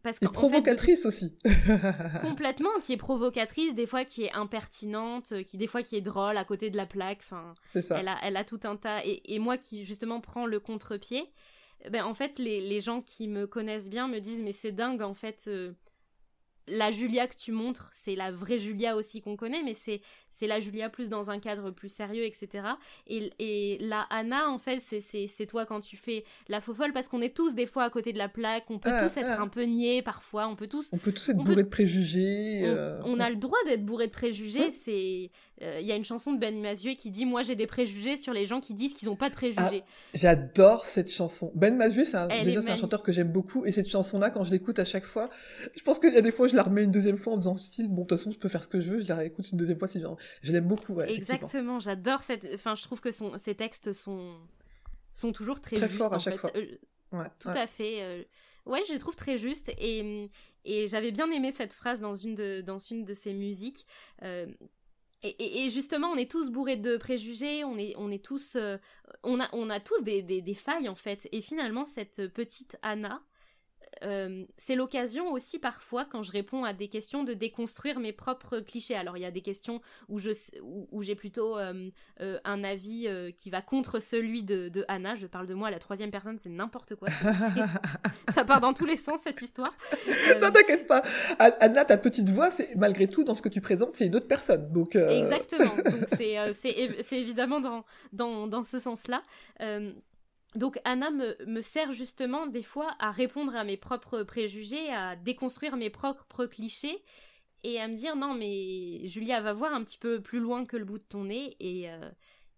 A: parce et provocatrice aussi.
G: complètement, qui est provocatrice, des fois qui est impertinente, qui des fois qui est drôle à côté de la plaque. Enfin. Elle a, elle a tout un tas. Et, moi qui justement prends le contre-pied, ben en fait les, les, gens qui me connaissent bien me disent mais c'est dingue en fait. Euh, la Julia que tu montres, c'est la vraie Julia aussi qu'on connaît, mais c'est c'est la Julia plus dans un cadre plus sérieux, etc. Et, et la Anna, en fait, c'est toi quand tu fais la faux folle, parce qu'on est tous des fois à côté de la plaque, on peut ah, tous être ah. un peu niais parfois, on peut tous...
A: On peut tous être bourrés de préjugés.
G: On, euh, a le droit d'être bourré de préjugés, c'est... Euh, il y a une chanson de Ben Mazuet qui dit « Moi j'ai des préjugés sur les gens qui disent qu'ils n'ont pas de préjugés
A: ah, J'adore cette chanson. Ben Mazuet, c'est un, déjà un chanteur que j'aime beaucoup, et cette chanson-là, quand je l'écoute à chaque fois, je pense qu'il y a des fois je la remets une deuxième fois en disant style, bon, de toute façon, je peux faire ce que je veux, je la réécoute une deuxième fois si Je l'aime beaucoup,
G: Exactement, j'adore cette. Enfin, je trouve que son... ces textes sont, sont toujours très, justes.
A: à chaque fois.
G: Euh, tout à fait. Euh, ouais, je les trouve très justes. Et, et j'avais bien aimé cette phrase dans une de, dans une de ses musiques. Euh, et, et, justement, on est tous bourrés de préjugés, on est, on est tous, on, a, on a tous des, des, des, failles en fait. Et finalement, cette petite Anna, euh, c'est l'occasion aussi parfois quand je réponds à des questions de déconstruire mes propres clichés. Alors il y a des questions où je où, j'ai plutôt euh, euh, un avis qui va contre celui de, de, Anna. Je parle de moi à la troisième personne, c'est n'importe quoi. ça part dans tous les sens cette histoire.
A: non t'inquiète pas, Anna ta petite voix, c'est malgré tout dans ce que tu présentes, c'est une autre personne. Donc
G: exactement. Donc c'est évidemment dans dans dans ce sens-là. Donc Anna me, sert justement des fois à répondre à mes propres préjugés, à déconstruire mes propres clichés et à me dire non mais Julia va voir un petit peu plus loin que le bout de ton nez et, euh,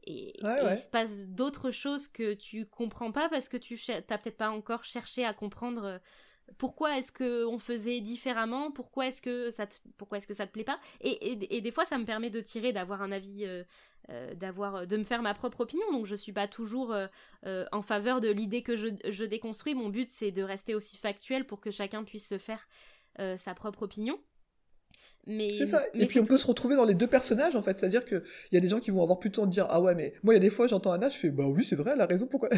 G: et, il se passe d'autres choses que tu comprends pas parce que tu n'as peut-être pas encore cherché à comprendre euh, pourquoi est-ce que on faisait différemment? Pourquoi est-ce que ça te pourquoi est-ce que ça te plaît pas? Et, et, des fois ça me permet de tirer d'avoir un avis euh, euh, d'avoir de me faire ma propre opinion. Donc je suis pas toujours euh, en faveur de l'idée que je, je, déconstruis. Mon but c'est de rester aussi factuel pour que chacun puisse se faire sa propre opinion.
A: Mais, c'est ça. et puis on peut se retrouver dans les deux personnages en fait, c'est-à-dire qu'il y a des gens qui vont avoir plutôt de dire ah ouais mais moi il y a des fois j'entends Anna je fais bah oui c'est vrai elle a raison pourquoi?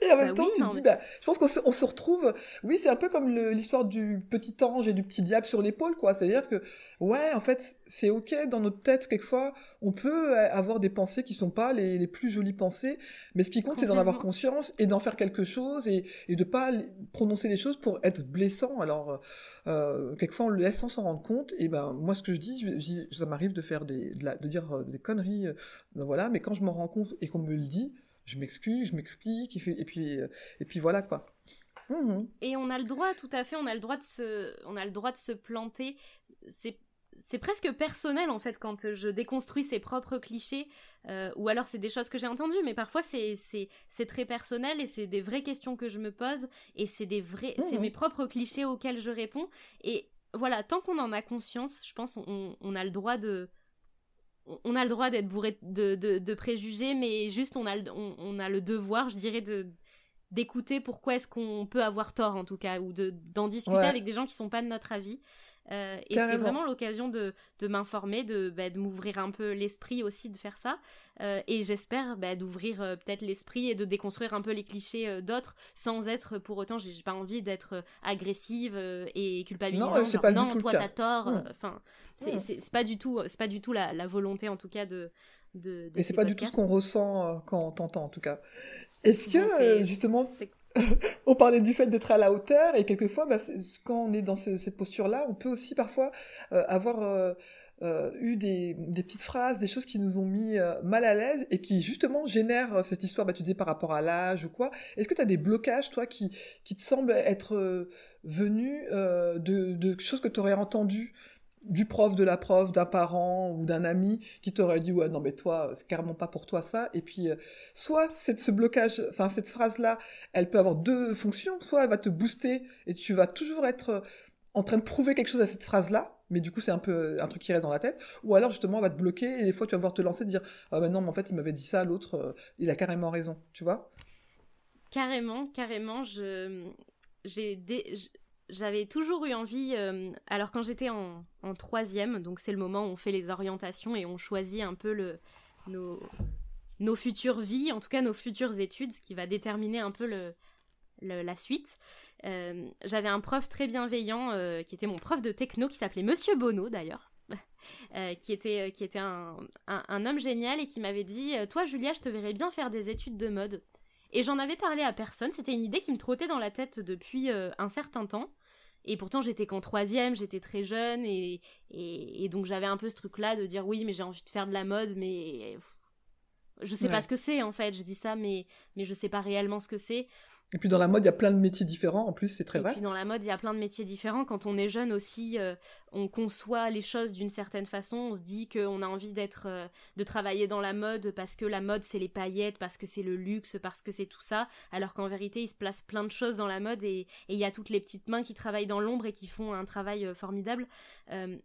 A: Et en même bah temps, tu te dis, bah, je pense qu'on se, on se retrouve. Oui, c'est un peu comme l'histoire du petit ange et du petit diable sur l'épaule, quoi. C'est-à-dire que, ouais, en fait, c'est ok dans notre tête, quelquefois, on peut avoir des pensées qui sont pas les, les plus jolies pensées, mais ce qui compte, c'est d'en avoir conscience et d'en faire quelque chose et, et de pas prononcer les choses pour être blessant. Alors, euh, quelquefois, on le laisse sans s'en rendre compte. Et ben, moi, ce que je dis, ça m'arrive de faire des, de, de, dire euh, des conneries, euh, voilà, mais quand je m'en rends compte et qu'on me le dit, je m'excuse, je m'explique, et puis, et puis voilà quoi.
G: Mmh et on a le droit, tout à fait, on a le droit de se, on a le droit de se planter. C'est c'est presque personnel en fait quand je déconstruis ses propres clichés euh, ou alors c'est des choses que j'ai entendues mais parfois c'est c'est très personnel et c'est des vraies questions que je me pose et c'est des vrais c'est mmh mes propres clichés auxquels je réponds et voilà tant qu'on en a conscience je pense on, on a le droit de on a le droit d'être bourré de, préjugés, mais juste on a, le, on, a le devoir, je dirais, de d'écouter pourquoi est-ce qu'on peut avoir tort en tout cas, ou d'en discuter avec des gens qui sont pas de notre avis. Euh, et c'est vraiment l'occasion de, m'informer, bah, de, m'ouvrir un peu l'esprit aussi de faire ça. Euh, et j'espère bah, d'ouvrir euh, peut-être l'esprit et de déconstruire un peu les clichés d'autres sans être pour autant, j'ai pas envie d'être agressive et culpabilisante. Non, genre, non toi t'as tort. Enfin, c'est pas du tout, c'est pas du tout la, volonté en tout cas de. de,
A: et c'est pas du tout ce qu'on ressent quand on t'entend en tout cas. Est-ce que justement on parlait du fait d'être à la hauteur et quelquefois, bah, quand on est dans cette posture-là, on peut aussi parfois euh, avoir euh, euh, eu des, petites phrases, des choses qui nous ont mis mal à l'aise et qui justement génèrent cette histoire, bah, tu disais par rapport à l'âge ou quoi. Est-ce que tu as des blocages, toi, qui, te semblent être venus de, de choses que tu aurais entendues du prof, de la prof, d'un parent ou d'un ami qui t'aurait dit ouais non mais toi c'est carrément pas pour toi ça. Et puis euh, soit c'est ce blocage enfin cette phrase là elle peut avoir deux fonctions. Soit elle va te booster et tu vas toujours être euh, en train de prouver quelque chose à cette phrase là mais du coup c'est un peu euh, un truc qui reste dans la tête. Ou alors justement elle va te bloquer et des fois tu vas voir te lancer de dire ah ben non mais en fait il m'avait dit ça l'autre il a carrément raison tu vois.
G: Carrément carrément je j'ai des j'avais toujours eu envie, euh, alors quand j'étais en, troisième, donc c'est le moment où on fait les orientations et on choisit un peu nos, futures vies, en tout cas nos futures études, ce qui va déterminer un peu la suite. Euh, j'avais un prof très bienveillant euh, qui était mon prof de techno qui s'appelait Monsieur Bono d'ailleurs. qui était, qui était un, un, homme génial et qui m'avait dit Toi, Julia, je te verrais bien faire des études de mode. Et j'en avais parlé à personne, c'était une idée qui me trottait dans la tête depuis un certain temps. Et pourtant, j'étais qu'en troisième, j'étais très jeune, et, et, donc j'avais un peu ce truc-là de dire oui, mais j'ai envie de faire de la mode, mais je sais pas ce que c'est en fait. Je dis ça, mais, mais je sais pas réellement ce que c'est.
A: Et puis dans la mode, il y a plein de métiers différents. En plus, c'est très vaste.
G: Et puis dans la mode, il y a plein de métiers différents. Quand on est jeune aussi, euh, on conçoit les choses d'une certaine façon. On se dit qu'on a envie d'être, euh, de travailler dans la mode parce que la mode c'est les paillettes, parce que c'est le luxe, parce que c'est tout ça. Alors qu'en vérité, il se place plein de choses dans la mode et il y a toutes les petites mains qui travaillent dans l'ombre et qui font un travail euh, formidable.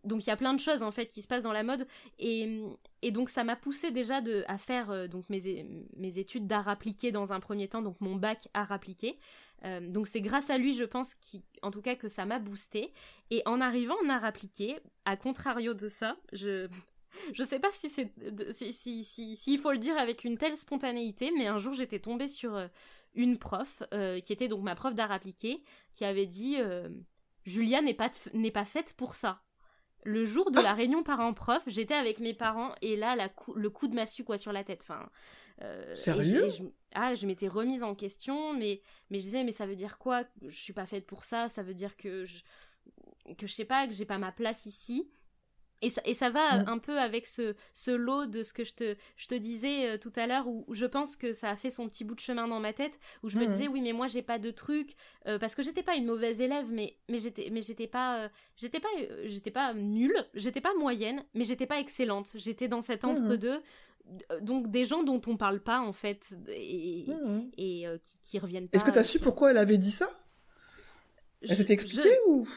G: donc il y a plein de choses en fait qui se passent dans la mode et, et donc ça m'a poussé déjà à faire donc mes, études d'art appliqué dans un premier temps, donc mon bac art appliqué euh, donc c'est grâce à lui, je pense, qui, en tout cas, que ça m'a boosté. Et en arrivant en art appliqué, à contrario de ça, je je sais pas si c'est si, si, si, faut le dire avec une telle spontanéité, mais un jour j'étais tombée sur euh, une prof, qui était donc ma prof d'art appliqué, qui avait dit Julia n'est pas, n'est pas faite pour ça. Le jour de la réunion parents-prof, j'étais avec mes parents et là, la le coup de massue quoi sur la tête. Enfin,
A: Sérieux?
G: je, Ah, je m'étais remise en question, mais, mais je disais, mais ça veut dire quoi? Je suis pas faite pour ça, ça veut dire que je, que je sais pas, que j'ai pas ma place ici. Et ça, et ça va mm. un peu avec ce, ce lot de ce que je te, je te disais euh, tout à l'heure, où, je pense que ça a fait son petit bout de chemin dans ma tête, où je me mm. disais, oui, mais moi, j'ai pas de truc, euh, parce que j'étais pas une mauvaise élève, mais, mais j'étais, mais j'étais pas, euh, j'étais pas, j'étais pas nulle, j'étais pas moyenne, mais j'étais pas excellente. J'étais dans cet mm. entre-deux. Donc des gens dont on parle pas en fait et, et qui, qui reviennent pas.
A: Est-ce que tu as su pourquoi elle avait dit ça? Elle s'était expliquée ou?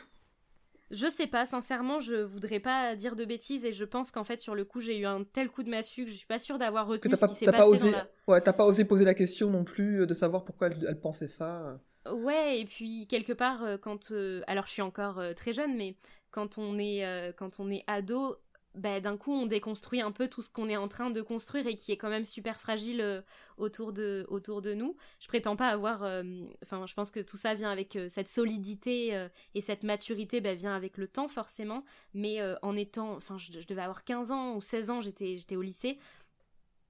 G: Je sais pas, sincèrement, je voudrais pas dire de bêtises et je pense qu'en fait, sur le coup, j'ai eu un tel coup de massue que je suis pas sûre d'avoir retenu ce qui s'est passé
A: pas osé,
G: dans la...
A: Ouais, t'as pas osé poser la question non plus euh, de savoir pourquoi elle, pensait ça.
G: Euh. Ouais, et puis quelque part, euh, quand... alors, je suis encore très jeune, mais quand on est, quand on est ado, bah, d'un coup on déconstruit un peu tout ce qu'on est en train de construire et qui est quand même super fragile euh, autour de autour de nous. Je prétends pas avoir euh, enfin je pense que tout ça vient avec euh, cette solidité et cette maturité bah, vient avec le temps forcément, mais en étant enfin je, devais avoir 15 ans ou 16 ans, j'étais j'étais au lycée.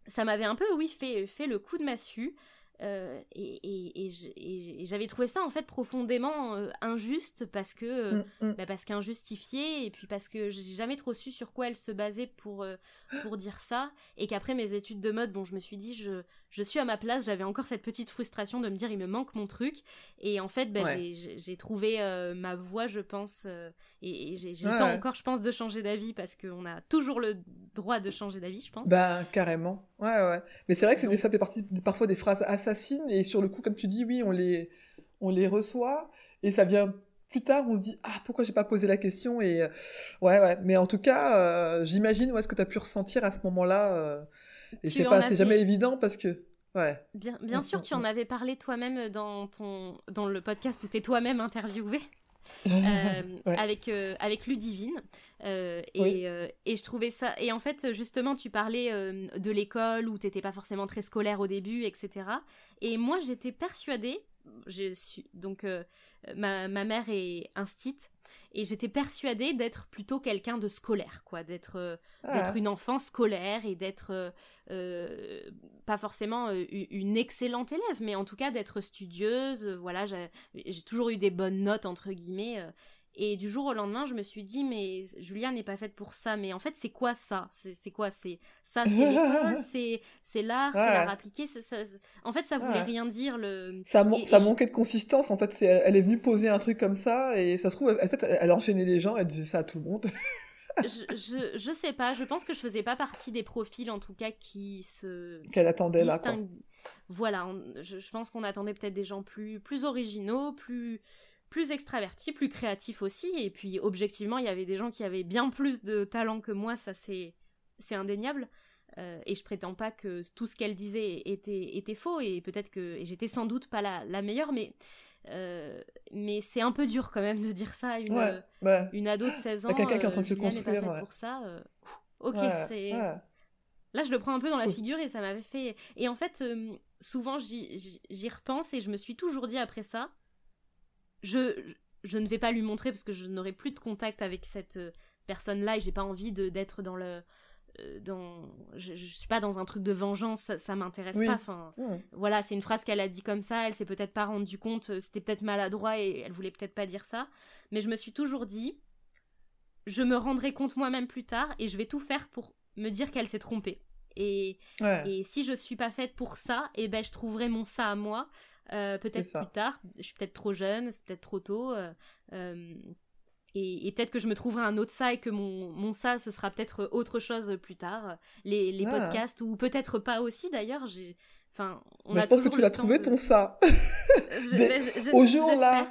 G: Ça m'avait un peu oui fait fait le coup de massue. Euh, et, et, j'avais trouvé ça en fait profondément euh, injuste parce que euh, mm, mm. bah, parce qu'injustifié et puis parce que j'ai jamais trop su sur quoi elle se basait pour pour dire ça et qu'après mes études de mode bon je me suis dit je je suis à ma place j'avais encore cette petite frustration de me dire il me manque mon truc. Et en fait bah, j'ai trouvé ma voie je pense et, j'ai le temps encore je pense de changer d'avis parce qu'on a toujours le droit de changer d'avis je pense.
A: Bah carrément. Ouais ouais mais c'est vrai que c'est ça fait partie parfois des phrases assez et sur le coup, comme tu dis, oui, on les, on les reçoit et ça vient plus tard, on se dit ah pourquoi j'ai pas posé la question et euh, ouais ouais. Mais en tout cas, euh, j'imagine est ce que tu as pu ressentir à ce moment-là. Euh, et c'est pas, c'est jamais évident parce que ouais.
G: Bien, bien sûr, tu en avais parlé toi-même dans ton dans le podcast où tu es toi-même interviewé. avec avec Ludivine et, et je trouvais ça et en fait justement tu parlais de l'école où t'étais pas forcément très scolaire au début etc et moi, j'étais persuadée, je suis, donc euh, ma, ma, mère est instite, et j'étais persuadée d'être plutôt quelqu'un de scolaire, quoi, d'être euh, ah. d'être une enfant scolaire et d'être euh, pas forcément une excellente élève, mais en tout cas d'être studieuse. Voilà, j'ai toujours eu des bonnes notes entre guillemets. Et du jour au lendemain, je me suis dit, mais Julia n'est pas faite pour ça. Mais en fait, c'est quoi ça? C'est quoi? C'est ça, c'est l'école, c'est l'art, c'est l'art appliqué? Ça, en fait, ça voulait rien dire. Le...
A: Ça, ça manquait de consistance. En fait, elle est venue poser un truc comme ça et ça se trouve, en fait, elle enchaînait les gens, elle disait ça à tout le monde.
G: je, je, je, sais pas, je pense que je faisais pas partie des profils en tout cas qui se.
A: Qu'elle attendait là. Quoi.
G: Voilà, je, je pense qu'on attendait peut-être des gens plus, plus originaux, plus plus extraverti, plus créatif aussi. Et puis objectivement, il y avait des gens qui avaient bien plus de talent que moi, ça c'est c'est indéniable. Euh, et je prétends pas que tout ce qu'elle disait était, était faux et peut-être que j'étais sans doute pas la, la meilleure, mais euh, mais c'est un peu dur quand même de dire ça à une, bah, une ado de 16 ans.
A: quelqu'un qui est en train de se construire.
G: Pour ça. Euh, ok, c'est. Là, je le prends un peu dans la figure et ça m'avait fait. Et en fait, souvent, j'y repense et je me suis toujours dit après ça, je, je ne vais pas lui montrer parce que je n'aurai plus de contact avec cette euh, personne-là et j'ai pas envie de d'être dans le euh, dans je, je, suis pas dans un truc de vengeance ça, ça m'intéresse pas enfin voilà c'est une phrase qu'elle a dit comme ça elle s'est peut-être pas rendue compte euh, c'était peut-être maladroit et elle voulait peut-être pas dire ça mais je me suis toujours dit je me rendrai compte moi-même plus tard et je vais tout faire pour me dire qu'elle s'est trompée. Et, et si je suis pas faite pour ça et eh ben je trouverai mon ça à moi euh, peut-être plus tard. Je suis peut-être trop jeune, c'est peut-être trop tôt. Euh, euh, et, peut-être que je me trouverai un autre ça et que mon, mon ça, ce sera peut-être autre chose plus tard. Les, les podcasts, ou peut-être pas aussi d'ailleurs. J'ai. Enfin,
A: on a je pense que tu l'as trouvé ton ça. au jour là,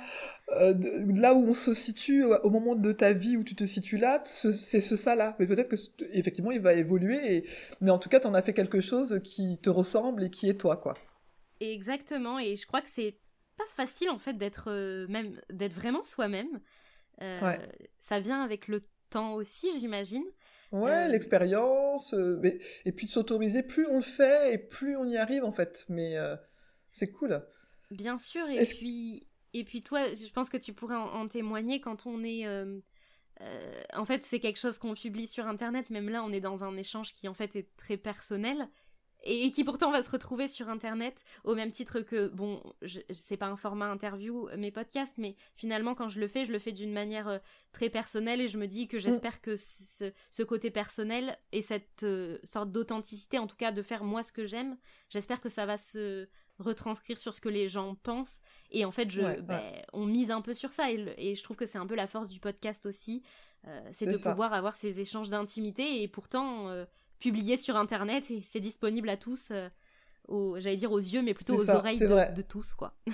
A: là où on se situe au moment de ta vie où tu te situes là, c'est ce ça là. Mais peut-être que effectivement il va évoluer. Et... Mais en tout cas, tu en as fait quelque chose qui te ressemble et qui est toi, quoi.
G: Exactement, et je crois que c'est pas facile en fait d'être euh, même d'être vraiment soi-même. Euh, ça vient avec le temps aussi, j'imagine.
A: Ouais, euh, l'expérience, et puis de s'autoriser, plus on le fait et plus on y arrive en fait. Mais c'est cool.
G: Bien sûr, et puis, et puis toi, je pense que tu pourrais en, témoigner quand on est... En fait, c'est quelque chose qu'on publie sur Internet, même là, on est dans un échange qui en fait est très personnel et qui pourtant va se retrouver sur internet au même titre que bon je, c'est pas un format interview euh, mes podcasts mais finalement quand je le fais je le fais d'une manière euh, très personnelle et je me dis que j'espère mm. que ce, côté personnel et cette euh, sorte d'authenticité en tout cas de faire moi ce que j'aime j'espère que ça va se retranscrire sur ce que les gens pensent. Et en fait je ben, on mise un peu sur ça. Et, je trouve que c'est un peu la force du podcast aussi c'est de pouvoir avoir ces échanges d'intimité. Et pourtant publié sur internet et c'est disponible à tous, euh, j'allais dire aux yeux, mais plutôt aux oreilles de, tous, quoi.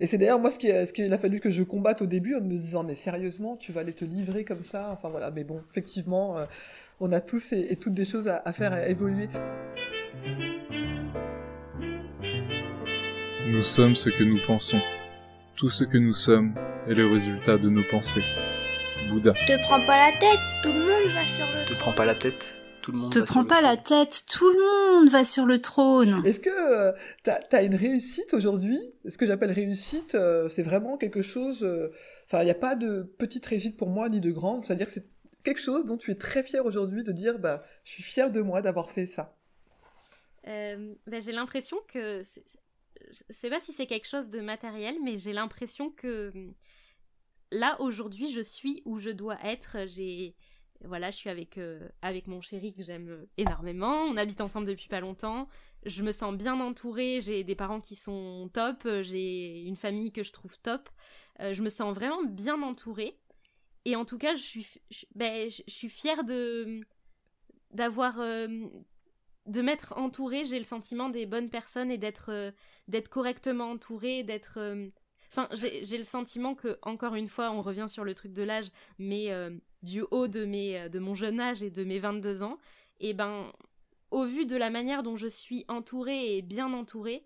A: Et c'est d'ailleurs moi ce qu'il ce qu'il a fallu que je combatte au début en me disant mais sérieusement tu vas aller te livrer comme ça? Enfin voilà mais bon effectivement euh, on a tous et, toutes des choses à, à faire à évoluer.
H: Nous sommes ce que nous pensons. Tout ce que nous sommes est le résultat de nos pensées. Bouddha.
F: Te prends pas la tête, tout le monde va sur le
I: Te prends pas la tête, tout le monde
E: Te prends pas la tête, tout le monde va sur le trône.
A: Est-ce que euh, t'as as une réussite aujourd'hui? Ce que j'appelle réussite, euh, c'est vraiment quelque chose... Euh, enfin, il n'y a pas de petite réussite pour moi, ni de grande. C'est-à-dire que c'est quelque chose dont tu es très fier aujourd'hui de dire, bah, je suis fier de moi d'avoir fait ça.
G: Bah, j'ai l'impression que... Je sais pas si c'est quelque chose de matériel, mais j'ai l'impression que là aujourd'hui je suis où je dois être. J'ai voilà, je suis avec euh, avec mon chéri que j'aime énormément. On habite ensemble depuis pas longtemps. Je me sens bien entourée. J'ai des parents qui sont top. J'ai une famille que je trouve top. Euh, je me sens vraiment bien entourée. Et en tout cas, je suis ben, je, suis fière de d'avoir euh, de m'être entourée. J'ai le sentiment des bonnes personnes et d'être d'être correctement entourée, d'être J'ai le sentiment que, encore une fois, on revient sur le truc de l'âge, mais euh, du haut de, mes, euh, de mon jeune âge et de mes 22 ans, et eh ben, au vu de la manière dont je suis entourée et bien entourée,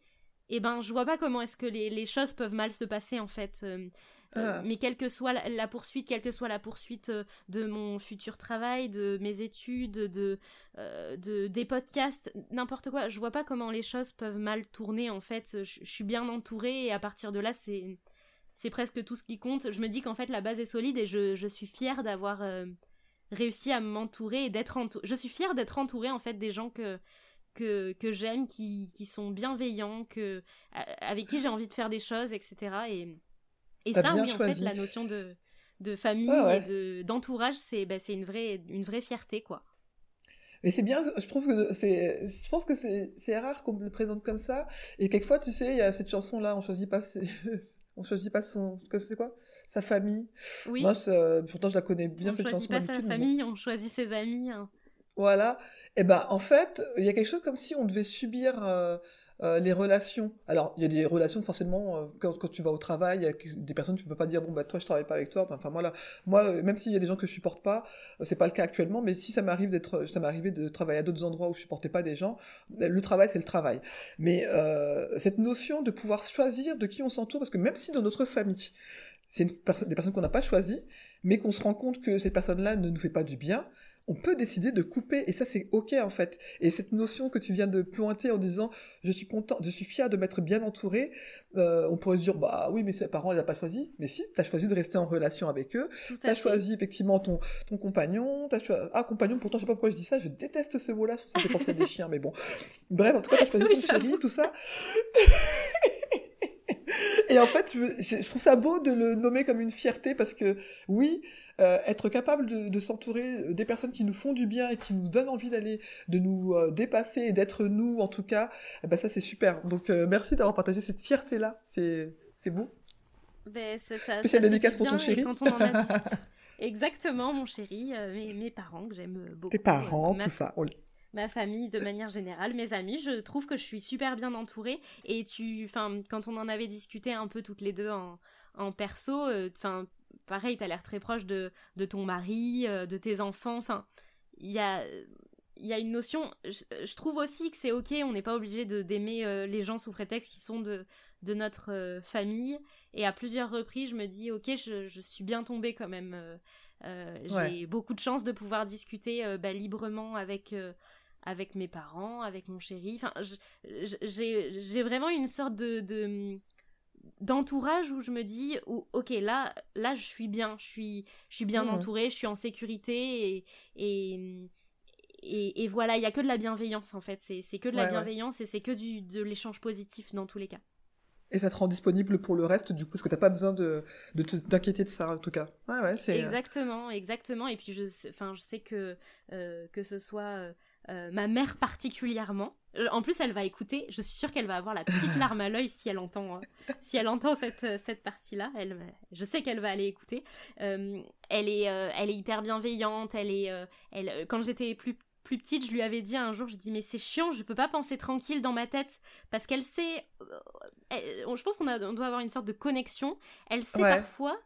G: et eh ben, je vois pas comment est-ce que les, les, choses peuvent mal se passer, en fait. Euh, ah. mais quelle que soit la, poursuite, quelle que soit la poursuite de mon futur travail, de mes études, de, de des podcasts, n'importe quoi, je vois pas comment les choses peuvent mal tourner en fait. Je, suis bien entourée et à partir de là, c'est c'est presque tout ce qui compte. Je me dis qu'en fait la base est solide et je, je suis fière d'avoir réussi à m'entourer et d'être entourée. Je suis fière d'être entourée en fait des gens que que, que j'aime, qui, qui sont bienveillants, que avec qui j'ai envie de faire des choses, etc. Et et ça, oui, en fait, la notion de, de famille et de, d'entourage, c'est, bah, c'est une, vraie, une vraie fierté, quoi.
A: Mais c'est bien, je trouve que c'est, je pense que c'est, rare qu'on le présente comme ça. Et quelquefois, tu sais, il y a cette chanson-là, on choisit pas, on choisit pas son, c'est quoi? Sa famille. Oui. Moi, pourtant, je la connais bien,
G: on cette chanson. On choisit pas sa famille, on choisit ses amis. Hein.
A: Voilà. Et ben, en fait, il y a quelque chose comme si on devait subir euh, euh, les relations. Alors, il y a des relations forcément euh, quand, quand, tu vas au travail, il y a des personnes tu peux pas dire bon bah toi je travaille pas avec toi. Enfin moi là, moi euh, même s'il y a des gens que je supporte pas, c'est pas le cas actuellement, mais si ça m'arrive d'être, ça arrivé de travailler à d'autres endroits où je supportais pas des gens, le travail c'est le travail. Mais cette notion de pouvoir choisir de qui on s'entoure, parce que même si dans notre famille c'est des personnes qu'on n'a pas choisies, mais qu'on se rend compte que cette personne-là ne nous fait pas du bien, on peut décider de couper et ça c'est ok en fait. Et cette notion que tu viens de pointer en disant je suis content, je suis fier de m'être bien entouré, euh, on pourrait se dire bah oui mais ses parents ils n'ont pas choisi, mais si tu as choisi de rester en relation avec eux, tu as choisi effectivement ton ton compagnon, as choisi... ah compagnon pourtant je sais pas pourquoi je dis ça, je déteste ce mot-là, ça fait penser à des chiens mais bon. Bref en tout cas tu as choisi ton chéri, tout ça. Et en fait, je, trouve ça beau de le nommer comme une fierté parce que oui, euh, être capable de, s'entourer des personnes qui nous font du bien et qui nous donnent envie d'aller, de nous euh, dépasser et d'être nous en tout cas, eh ben ça c'est super. Donc euh, merci d'avoir partagé cette fierté là, c'est c'est beau.
G: Ben, ça, ça, Spécial dédicace pour ton chéri. Quand on en a Exactement, mon chéri, mes, mes, parents que j'aime beaucoup.
A: Tes parents, tout ça
G: ma famille de manière générale, mes amis, je trouve que je suis super bien entourée. Et tu enfin quand on en avait discuté un peu toutes les deux en, en perso, euh, enfin pareil, tu as l'air très proche de, de ton mari, euh, de tes enfants, enfin il y a il y a une notion, je, trouve aussi que c'est ok, on n'est pas obligé d'aimer euh, les gens sous prétexte qui sont de, de notre famille. Et à plusieurs reprises, je me dis ok, je, je suis bien tombée quand même. j'ai beaucoup de chance de pouvoir discuter bah, librement avec avec mes parents, avec mon chéri. Enfin, j'ai vraiment une sorte de, d'entourage où je me dis ok là là je suis bien je suis je suis bien mmh. entourée je suis en sécurité et et, et, voilà il y a que de la bienveillance en fait c'est que de la bienveillance et c'est que du de l'échange positif dans tous les cas
A: et ça te rend disponible pour le reste, du coup, parce que t'as pas besoin de, de t'inquiéter de ça, en tout cas. Ouais, ouais, c'est...
G: Euh, exactement, exactement. Et puis, je, enfin, je sais que, euh, que ce soit euh, ma mère particulièrement, en plus, elle va écouter. Je suis sûre qu'elle va avoir la petite larme à l'œil si elle entend, hein. si elle entend cette, cette partie-là. Elle, je sais qu'elle va aller écouter. elle est, elle est hyper bienveillante. Elle est, elle, quand j'étais plus plus petite, je lui avais dit un jour, je dis mais c'est chiant, je peux pas penser tranquille dans ma tête parce qu'elle sait, euh, je pense qu'on on doit avoir une sorte de connexion. Elle sait parfois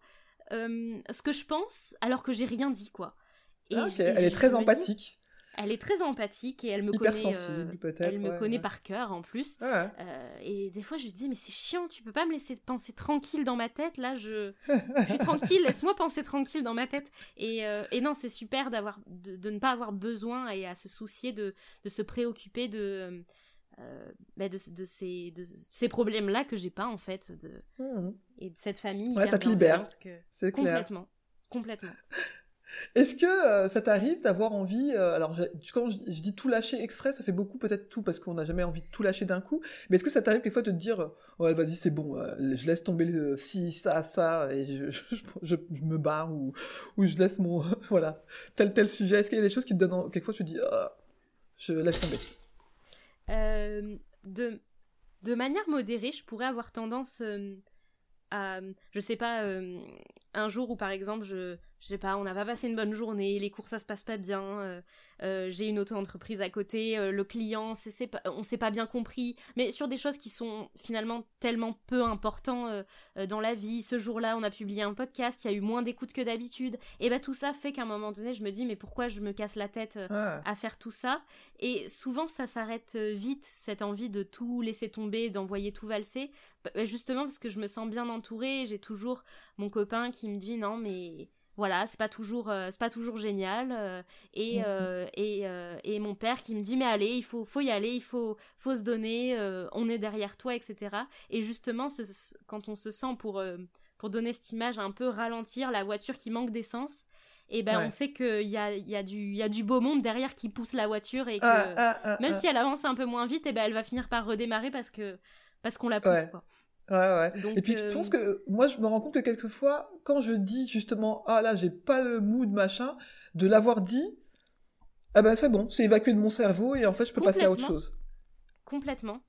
G: euh, ce que je pense alors que j'ai rien dit quoi.
A: Et ah, elle est très empathique.
G: Elle est très empathique et elle me connaît. Euh, elle me connaît par cœur en plus. Euh, et des fois je lui dis mais c'est chiant, tu peux pas me laisser penser tranquille dans ma tête. Là je, je suis tranquille, laisse-moi penser tranquille dans ma tête. Et, euh, et non c'est super d'avoir de, de, ne pas avoir besoin et à se soucier de, de se préoccuper de bah, de, de, ces, de ces problèmes là que j'ai pas en fait de mmh. et de cette famille.
A: Ouais, ça te libère. C'est
G: complètement, complètement.
A: Est-ce que euh, ça t'arrive d'avoir envie, euh, alors quand je, dis tout lâcher exprès, ça fait beaucoup peut-être tout parce qu'on n'a jamais envie de tout lâcher d'un coup, mais est-ce que ça t'arrive quelquefois de te dire, ouais vas-y c'est bon, euh, je laisse tomber le si, ça, ça, et je, je, me barre ou, ou je laisse mon, voilà, tel tel sujet, est-ce qu'il y a des choses qui te donnent, quelquefois tu te dis, ah, je laisse tomber?
G: De, de manière modérée, je pourrais avoir tendance à, je sais pas, un jour où par exemple je je sais pas, on n'a pas passé une bonne journée, les cours ça se passe pas bien, euh, euh, j'ai une auto-entreprise à côté, euh, le client, c'est, pas, on s'est pas bien compris, mais sur des choses qui sont finalement tellement peu importantes dans la vie. Ce jour-là, on a publié un podcast, il y a eu moins d'écoute que d'habitude, et bah tout ça fait qu'à un moment donné, je me dis mais pourquoi je me casse la tête à faire tout ça? Et souvent ça s'arrête vite cette envie de tout laisser tomber, d'envoyer tout valser, justement parce que je me sens bien entourée, j'ai toujours mon copain qui me dit non mais voilà c'est pas toujours euh, c'est pas toujours génial euh, et mm, mm. Euh, et, et mon père qui me dit mais allez il faut faut y aller il faut faut se donner on est derrière toi etc et justement quand on se sent pour pour donner cette image un peu ralentir la voiture qui manque d'essence et eh ben on sait qu'il y a, y, a du, y a du beau monde derrière qui pousse la voiture et que ah, ah, ah, même si elle avance un peu moins vite et eh ben elle va finir par redémarrer parce que parce qu'on la pousse quoi
A: Ouais, ouais. et puis, je pense euh, que moi, je me rends compte que quelquefois, quand je dis justement, ah là, j'ai pas le mood, machin, de l'avoir dit, ah ben c'est bon, c'est évacué de mon cerveau et en fait, je peux passer à autre chose.
G: Complètement.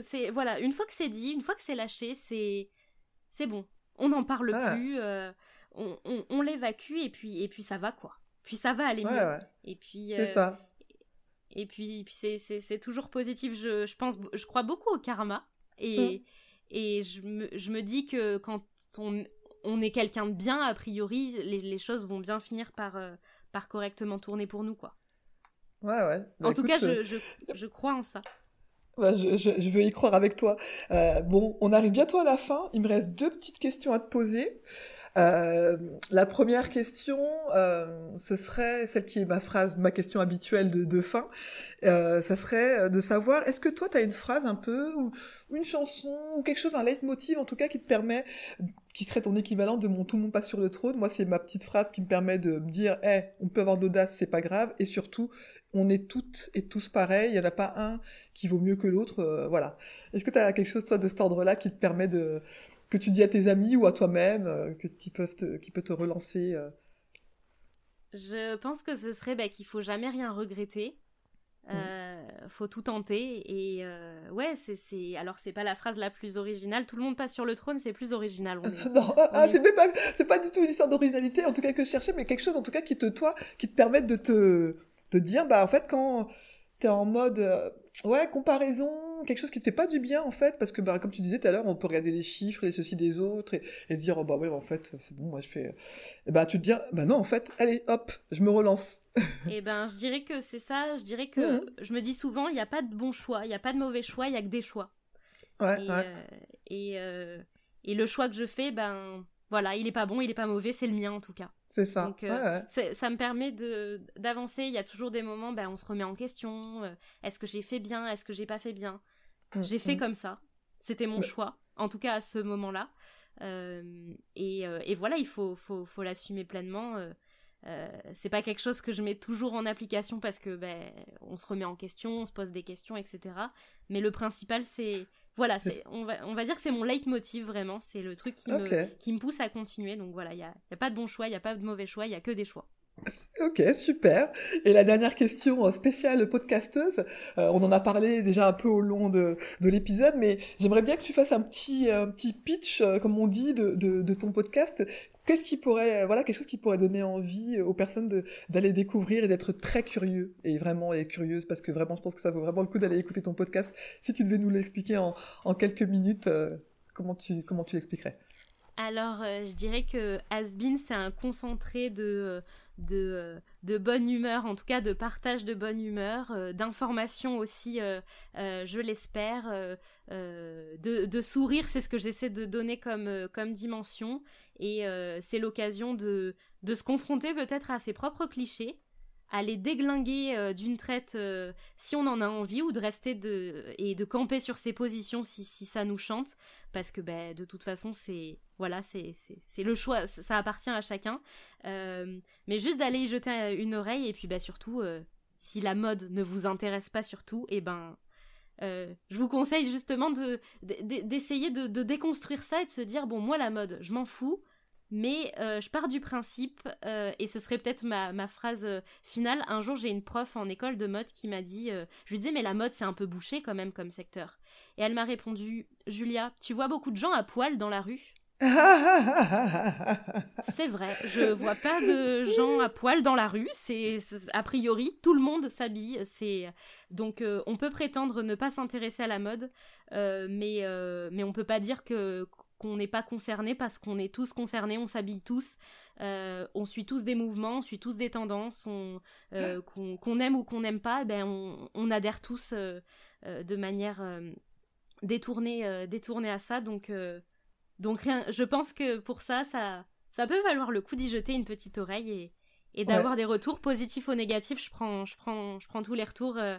G: C'est voilà, une fois que c'est dit, une fois que c'est lâché, c'est c'est bon. On n'en parle plus, euh, on, on, l'évacue et puis et puis ça va quoi. Puis ça va aller mieux. Et puis
A: c'est euh, ça.
G: Et puis, puis c'est toujours positif. Je, je pense, je crois beaucoup au karma et mmh. Et je me, je me dis que quand on, on est quelqu'un de bien, a priori, les, les, choses vont bien finir par, euh, par correctement tourner pour nous, quoi.
A: Ouais, ouais.
G: Bah, en tout cas, je, euh, je, je, crois en ça.
A: Je, je, veux y croire avec toi. Euh, bon, on arrive bientôt à la fin. Il me reste deux petites questions à te poser. Euh, la première question, euh, ce serait celle qui est ma phrase, ma question habituelle de, de fin. Euh, ça serait de savoir, est-ce que toi, tu as une phrase un peu, ou une chanson, ou quelque chose, un leitmotiv en tout cas, qui te permet, qui serait ton équivalent de mon tout le monde passe sur le trône. Moi, c'est ma petite phrase qui me permet de me dire, eh, on peut avoir de l'audace, c'est pas grave, et surtout, on est toutes et tous pareils, il n'y en a pas un qui vaut mieux que l'autre, euh, voilà. Est-ce que tu as quelque chose, toi, de cet ordre-là qui te permet de, que tu dis à tes amis ou à toi-même, euh, que qui peuvent qui peut te relancer euh?
G: Je pense que ce serait bah, qu'il faut jamais rien regretter. Mmh. Euh, faut tout tenter et ouais c'est c'est alors c'est pas la phrase la plus originale tout le monde passe sur le trône c'est plus original
A: non ah, c'est pas c'est pas du tout une histoire d'originalité en tout cas que je cherchais mais quelque chose en tout cas qui te toi qui te permette de te de dire bah en fait quand t'es en mode ouais comparaison quelque chose qui te fait pas du bien en fait, parce que bah, comme tu disais tout à l'heure, on peut regarder les chiffres, les ceci des autres, et, se dire oh, bah ouais en fait c'est bon, moi je fais, et bah tu te dis bah non en fait, allez hop, je me relance.
G: et eh ben je dirais que c'est ça, je dirais que mmh. je me dis souvent il n'y a pas de bon choix, il n'y a pas de mauvais choix, il y a que des choix.
A: Ouais, et,
G: euh, et, euh, et, le choix que je fais, ben voilà, il est pas bon, il est pas mauvais, c'est le mien en tout cas.
A: C'est ça.
G: Donc, ça me permet de d'avancer. Il y a toujours des moments, ben, on se remet en question. Est-ce que j'ai fait bien Est-ce que j'ai pas fait bien? J'ai fait comme ça. C'était mon choix, en tout cas à ce moment-là. Et, et, voilà, il faut, faut, faut l'assumer pleinement. Euh, c'est pas quelque chose que je mets toujours en application parce que ben on se remet en question, on se pose des questions, etc. Mais le principal c'est voilà, c'est on va on va dire que c'est mon leitmotiv vraiment, c'est le truc qui me qui me pousse à continuer. Donc voilà, il y a, y a, pas de bon choix, il y a pas de mauvais choix, il y a que des choix.
A: Ok, super. Et la dernière question euh, spéciale podcasteuse, euh, on en a parlé déjà un peu au long de, de l'épisode, mais j'aimerais bien que tu fasses un petit, un petit pitch, comme on dit, de, de, ton podcast. Qu'est-ce qui pourrait, voilà, quelque chose qui pourrait donner envie aux personnes d'aller découvrir et d'être très curieux et vraiment et curieuse parce que vraiment, je pense que ça vaut vraiment le coup d'aller écouter ton podcast. Si tu devais nous l'expliquer en, en, quelques minutes, euh, comment tu comment tu l'expliquerais?
G: Alors, euh, je dirais que Asbin, c'est un concentré de de, de, bonne humeur, en tout cas de partage de bonne humeur, euh, d'information aussi, je l'espère, de, sourire, c'est ce que j'essaie de donner comme, dimension, et euh, c'est l'occasion de se confronter peut-être à ses propres clichés, à les déglinguer euh, d'une traite euh, si on en a envie, ou de rester de, et de camper sur ses positions si, si ça nous chante, parce que ben, de toute façon, c'est voilà, c'est le choix, ça, appartient à chacun. mais juste d'aller y jeter une oreille, et puis ben, surtout, si la mode ne vous intéresse pas surtout, et eh ben je vous conseille justement de d'essayer de, de, déconstruire ça et de se dire bon moi la mode je m'en fous mais euh, je pars du principe euh, et ce serait peut-être ma, ma, phrase euh, finale un jour j'ai une prof en école de mode qui m'a dit je lui disais mais la mode c'est un peu bouché quand même comme secteur et elle m'a répondu Julia tu vois beaucoup de gens à poil dans la rue? C'est vrai, je vois pas de gens à poil dans la rue. C'est a priori tout le monde s'habille. C'est donc euh, on peut prétendre ne pas s'intéresser à la mode, euh, mais euh, mais on peut pas dire que qu'on n'est pas concerné parce qu'on est tous concernés, on s'habille tous, on suit tous des mouvements, on suit tous des tendances, qu'on aime ou qu'on n'aime pas, ben on, on, adhère tous de manière détournée, détournée à ça. Donc donc rien, je pense que pour ça, ça, ça peut valoir le coup d'y jeter une petite oreille et, et d'avoir des retours positifs ou négatifs. Je prends, je prends, je prends tous les retours, euh,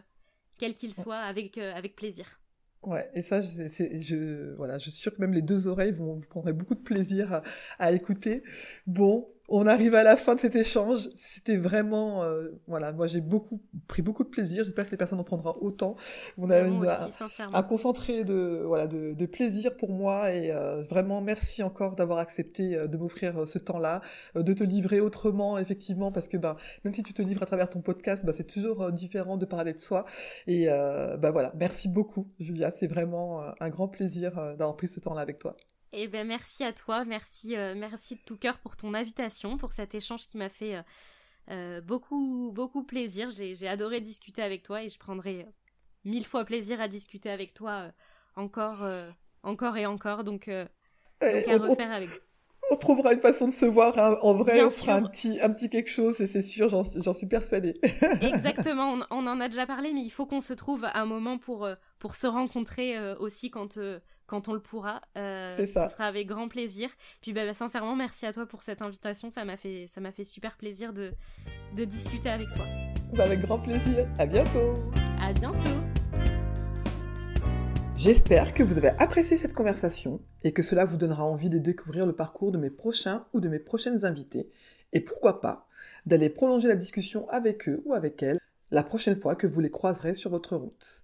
G: quels qu'ils soient, avec, euh, avec plaisir.
A: Ouais, et ça, je, voilà, je suis sûre que même les deux oreilles vont, vous prendrez beaucoup de plaisir à écouter. Bon, on arrive à la fin de cet échange. C'était vraiment, euh, voilà, moi j'ai beaucoup pris beaucoup de plaisir. J'espère que les personnes en prendront autant. On a un, concentré de, voilà, de, plaisir pour moi et euh, vraiment merci encore d'avoir accepté euh, de m'offrir ce temps-là, de te livrer autrement effectivement parce que ben même si tu te livres à travers ton podcast, ben, c'est toujours différent de parler de soi. Et ben voilà, merci beaucoup Julia. C'est vraiment un grand plaisir d'avoir pris ce temps-là avec toi.
G: Eh ben merci à toi, merci, euh, merci de tout cœur pour ton invitation, pour cet échange qui m'a fait euh, euh, beaucoup, beaucoup plaisir. J'ai adoré discuter avec toi et je prendrai mille fois plaisir à discuter avec toi encore, encore et encore. Donc, donc à refaire avec
A: on trouvera une façon de se voir hein. en vrai, on fera un petit, un petit quelque chose, et c'est sûr, j'en suis persuadée.
G: Exactement, on, en a déjà parlé, mais il faut qu'on se trouve un moment pour, pour se rencontrer aussi quand, quand on le pourra. Euh, ce sera avec grand plaisir. Puis bah, bah, sincèrement, merci à toi pour cette invitation. Ça m'a fait, ça m'a fait super plaisir de, de discuter avec toi.
A: Bah, avec grand plaisir. À bientôt.
G: À bientôt.
A: J'espère que vous avez apprécié cette conversation et que cela vous donnera envie de découvrir le parcours de mes prochains ou de mes prochaines invités. Et pourquoi pas d'aller prolonger la discussion avec eux ou avec elles la prochaine fois que vous les croiserez sur votre route.